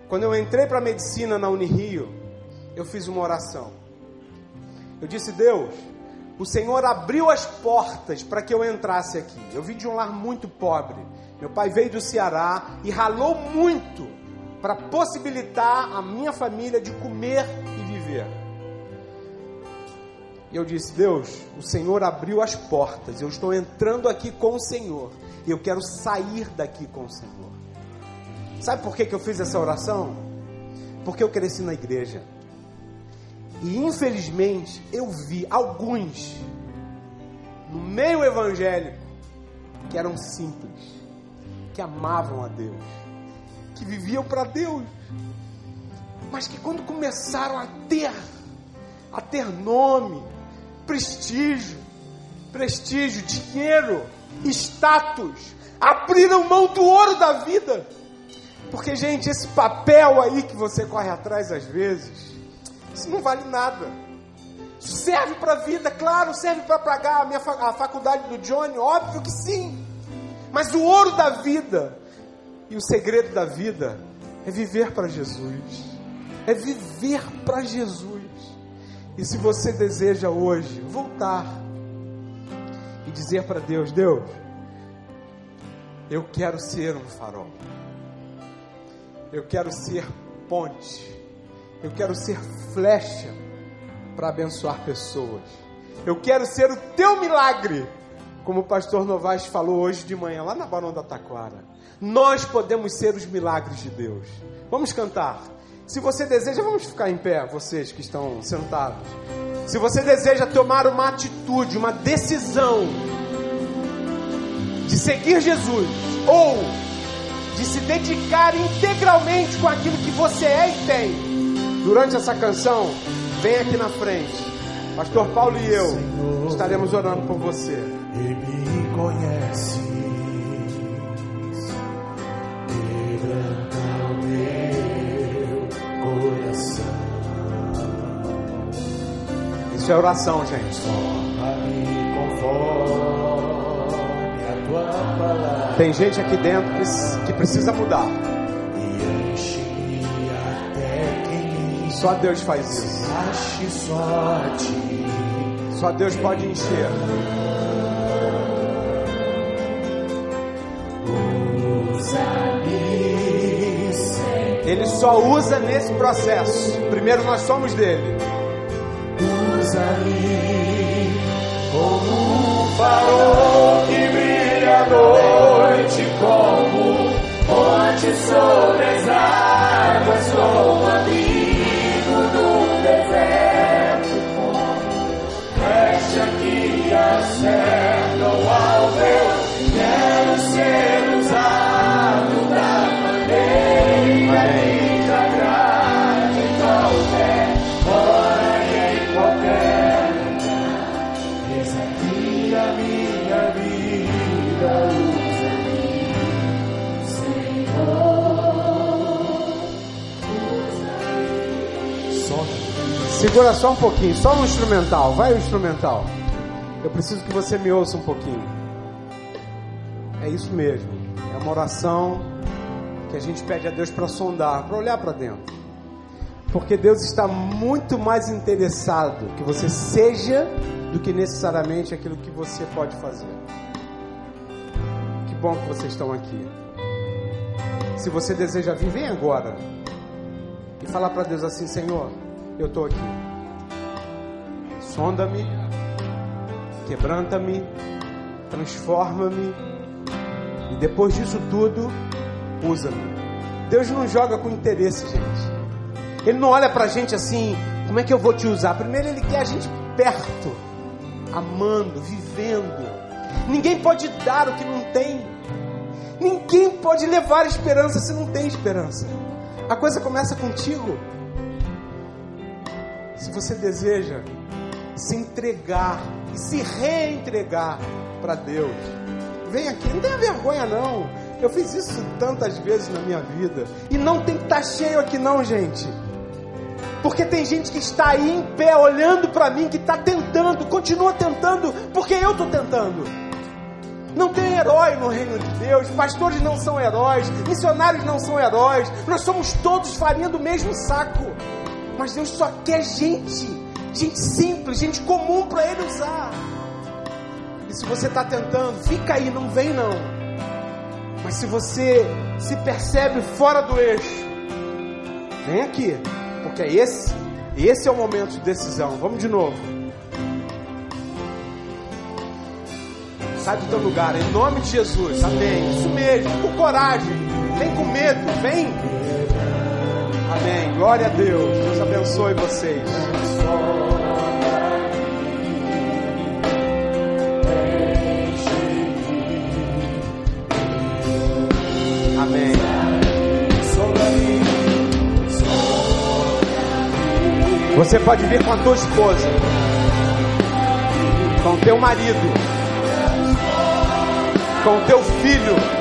Quando eu entrei para a medicina na Unirio, eu fiz uma oração. Eu disse: Deus, o Senhor abriu as portas para que eu entrasse aqui. Eu vim de um lar muito pobre. Meu pai veio do Ceará e ralou muito para possibilitar a minha família de comer e viver. E eu disse: Deus, o Senhor abriu as portas. Eu estou entrando aqui com o Senhor. E eu quero sair daqui com o Senhor. Sabe por que, que eu fiz essa oração? Porque eu cresci na igreja. E infelizmente eu vi alguns no meio evangélico que eram simples, que amavam a Deus, que viviam para Deus, mas que quando começaram a ter, a ter nome, prestígio, prestígio, dinheiro, status, abriram mão do ouro da vida porque, gente, esse papel aí que você corre atrás às vezes, isso não vale nada. serve para a vida, claro, serve para pagar a, minha, a faculdade do Johnny, óbvio que sim. Mas o ouro da vida e o segredo da vida é viver para Jesus. É viver para Jesus. E se você deseja hoje voltar e dizer para Deus: Deus, eu quero ser um farol. Eu quero ser ponte. Eu quero ser flecha para abençoar pessoas. Eu quero ser o teu milagre, como o pastor Novaes falou hoje de manhã, lá na Barão da Taquara. Nós podemos ser os milagres de Deus. Vamos cantar. Se você deseja, vamos ficar em pé, vocês que estão sentados. Se você deseja tomar uma atitude, uma decisão de seguir Jesus, ou de se dedicar integralmente com aquilo que você é e tem, durante essa canção, vem aqui na frente. Pastor Paulo e eu estaremos orando por você. E me conhece. Isso é oração, gente. Tem gente aqui dentro que, precisa mudar. Só Deus faz isso. só Deus pode encher. Ele só usa nesse processo. Primeiro nós somos dele. Como Segura só um pouquinho, só um instrumental. Vai o instrumental. Eu preciso que você me ouça um pouquinho. É isso mesmo. É uma oração que a gente pede a Deus para sondar, para olhar para dentro. Porque Deus está muito mais interessado que você seja do que necessariamente aquilo que você pode fazer. Que bom que vocês estão aqui. Se você deseja vir, vem agora e falar para Deus assim: Senhor, eu estou aqui. Sonda-me, quebranta-me, transforma-me e depois disso tudo, usa-me. Deus não joga com interesse, gente. Ele não olha pra gente assim, como é que eu vou te usar? Primeiro ele quer a gente perto, amando, vivendo. Ninguém pode dar o que não tem. Ninguém pode levar esperança se não tem esperança. A coisa começa contigo. Se você deseja se entregar e se reentregar para Deus, vem aqui, não tenha vergonha não. Eu fiz isso tantas vezes na minha vida e não tem que estar cheio aqui não, gente. Porque tem gente que está aí em pé olhando para mim, que está tentando, continua tentando, porque eu estou tentando. Não tem herói no reino de Deus, pastores não são heróis, missionários não são heróis, nós somos todos farinha do mesmo saco. Mas Deus só quer gente, gente simples, gente comum para Ele usar. E se você está tentando, fica aí, não vem não. Mas se você se percebe fora do eixo, vem aqui, porque esse, esse é o momento de decisão. Vamos de novo. Sai do teu lugar, em nome de Jesus. Amém. Isso mesmo, com coragem. Vem com medo, vem. Amém. Glória a Deus. Deus abençoe vocês. Amém. Você pode vir com a tua esposa, com teu marido, com teu filho.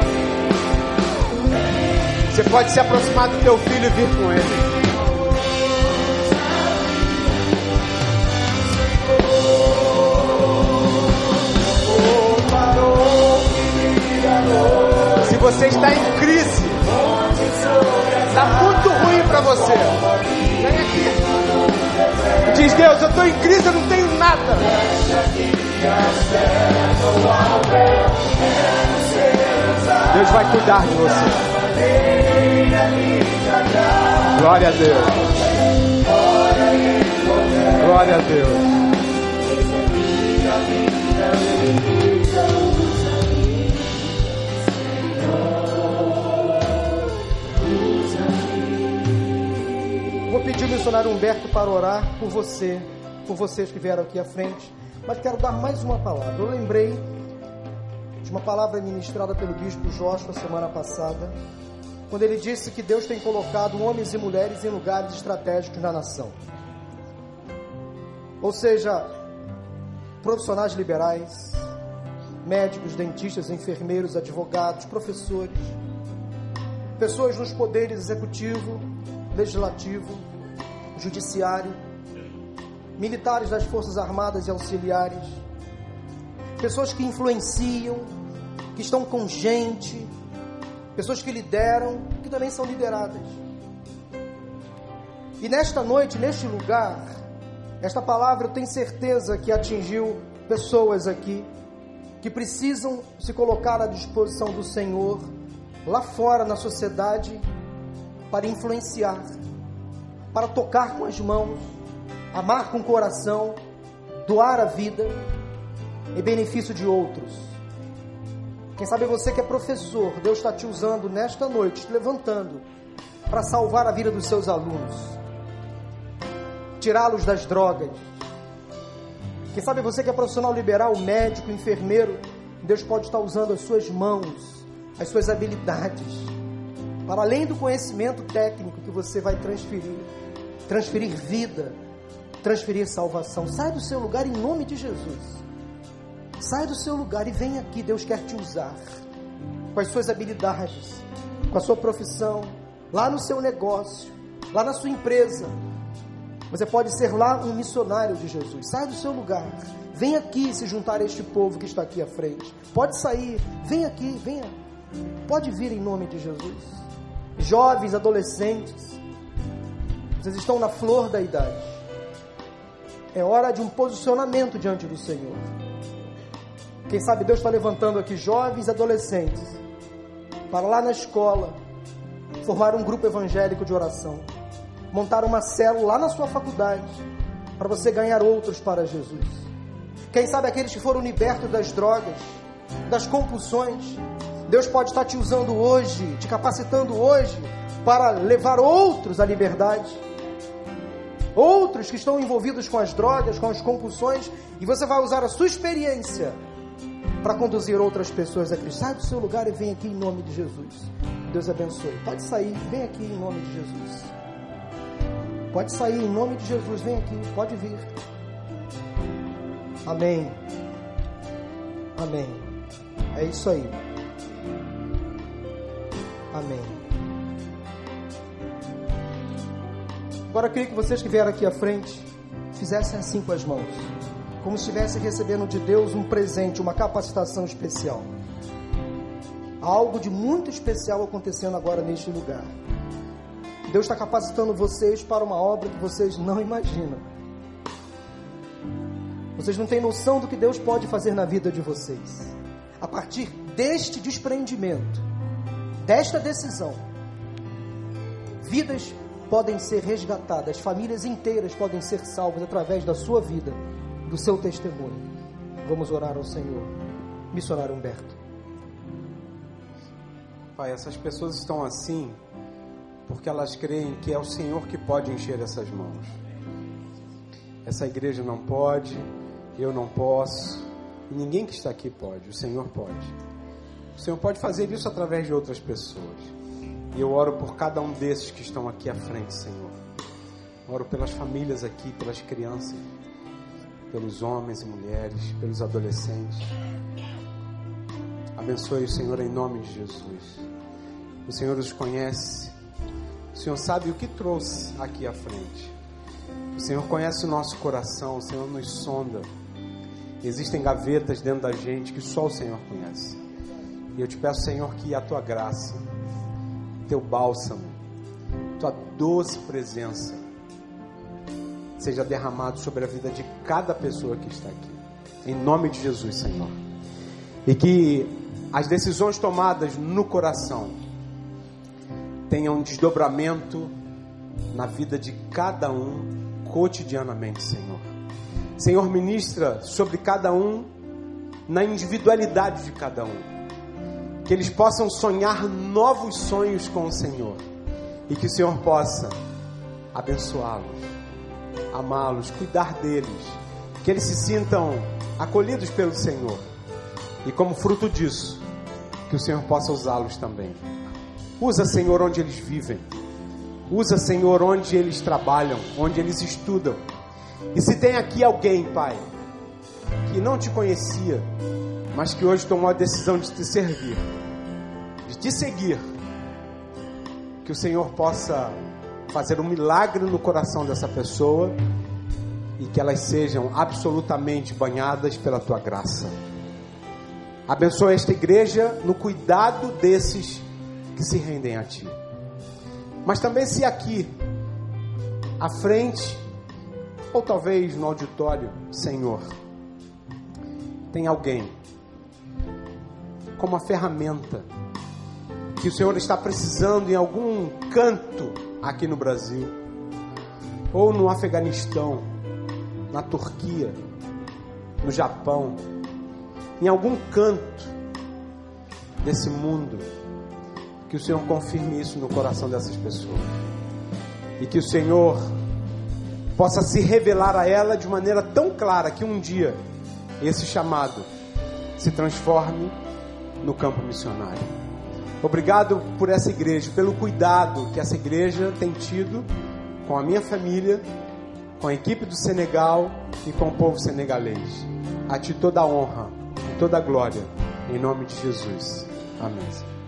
Você pode se aproximar do teu filho e vir com ele. Se você está em crise, está muito ruim para você. Vem aqui. Diz Deus, eu estou em crise, eu não tenho nada. Deus vai cuidar de você. Glória a Deus. Glória a Deus. Vou pedir ao missionário Humberto para orar por você, por vocês que vieram aqui à frente. Mas quero dar mais uma palavra. Eu lembrei de uma palavra ministrada pelo bispo Joshua semana passada, quando ele disse que Deus tem colocado homens e mulheres em lugares estratégicos na nação. Ou seja, profissionais liberais, médicos, dentistas, enfermeiros, advogados, professores, pessoas nos poderes executivo, legislativo, judiciário, militares das Forças Armadas e auxiliares, pessoas que influenciam, que estão com gente, pessoas que lideram, que também são lideradas. E nesta noite, neste lugar, esta palavra eu tenho certeza que atingiu pessoas aqui que precisam se colocar à disposição do Senhor lá fora na sociedade para influenciar, para tocar com as mãos, amar com o coração, doar a vida em benefício de outros. Quem sabe você que é professor, Deus está te usando nesta noite, te levantando para salvar a vida dos seus alunos, tirá-los das drogas. Quem sabe você que é profissional liberal, médico, enfermeiro, Deus pode estar usando as suas mãos, as suas habilidades para além do conhecimento técnico que você vai transferir, transferir vida, transferir salvação. Sai do seu lugar em nome de Jesus. Sai do seu lugar e vem aqui, Deus quer te usar com as suas habilidades, com a sua profissão, lá no seu negócio, lá na sua empresa. Você pode ser lá um missionário de Jesus. Sai do seu lugar. Vem aqui se juntar a este povo que está aqui à frente. Pode sair. Vem aqui, venha. Pode vir em nome de Jesus jovens, adolescentes, vocês estão na flor da idade. É hora de um posicionamento diante do Senhor. Quem sabe Deus está levantando aqui jovens e adolescentes para lá na escola formar um grupo evangélico de oração, montar uma célula lá na sua faculdade para você ganhar outros para Jesus. Quem sabe aqueles que foram libertos das drogas, das compulsões, Deus pode estar te usando hoje, te capacitando hoje para levar outros à liberdade. Outros que estão envolvidos com as drogas, com as compulsões, e você vai usar a sua experiência para conduzir outras pessoas a Cristo. Sai do seu lugar e vem aqui em nome de Jesus. Deus abençoe. Pode sair, vem aqui em nome de Jesus. Pode sair em nome de Jesus, vem aqui, pode vir. Amém. Amém. É isso aí. Amém. Agora eu queria que vocês que vieram aqui à frente fizessem assim com as mãos, como se estivessem recebendo de Deus um presente, uma capacitação especial. Algo de muito especial acontecendo agora neste lugar. Deus está capacitando vocês para uma obra que vocês não imaginam. Vocês não têm noção do que Deus pode fazer na vida de vocês. A partir deste despreendimento, desta decisão, vidas podem ser resgatadas, famílias inteiras podem ser salvas através da sua vida, do seu testemunho. Vamos orar ao Senhor. Missionário Humberto. Pai, essas pessoas estão assim porque elas creem que é o Senhor que pode encher essas mãos. Essa igreja não pode, eu não posso, ninguém que está aqui pode, o Senhor pode. O Senhor pode fazer isso através de outras pessoas. E eu oro por cada um desses que estão aqui à frente, Senhor. Oro pelas famílias aqui, pelas crianças, pelos homens e mulheres, pelos adolescentes. Abençoe o Senhor em nome de Jesus. O Senhor os conhece. O Senhor sabe o que trouxe aqui à frente. O Senhor conhece o nosso coração, o Senhor nos sonda. Existem gavetas dentro da gente que só o Senhor conhece. E eu te peço, Senhor, que a tua graça, teu bálsamo, tua doce presença seja derramado sobre a vida de cada pessoa que está aqui. Em nome de Jesus, Senhor. E que as decisões tomadas no coração tenham um desdobramento na vida de cada um cotidianamente, Senhor. Senhor, ministra sobre cada um, na individualidade de cada um. Que eles possam sonhar novos sonhos com o Senhor. E que o Senhor possa abençoá-los, amá-los, cuidar deles. Que eles se sintam acolhidos pelo Senhor. E como fruto disso, que o Senhor possa usá-los também. Usa, Senhor, onde eles vivem. Usa, Senhor, onde eles trabalham, onde eles estudam. E se tem aqui alguém, Pai, que não te conhecia, mas que hoje tomou a decisão de te servir, de te seguir, que o Senhor possa fazer um milagre no coração dessa pessoa e que elas sejam absolutamente banhadas pela tua graça. Abençoa esta igreja no cuidado desses que se rendem a ti. Mas também se aqui, à frente, ou talvez no auditório, Senhor, tem alguém como uma ferramenta que o Senhor está precisando em algum canto aqui no Brasil, ou no Afeganistão, na Turquia, no Japão, em algum canto desse mundo, que o Senhor confirme isso no coração dessas pessoas. E que o Senhor possa se revelar a ela de maneira tão clara que um dia esse chamado se transforme no campo missionário. Obrigado por essa igreja, pelo cuidado que essa igreja tem tido com a minha família, com a equipe do Senegal e com o povo senegalês. A ti toda a honra e toda a glória, em nome de Jesus. Amém.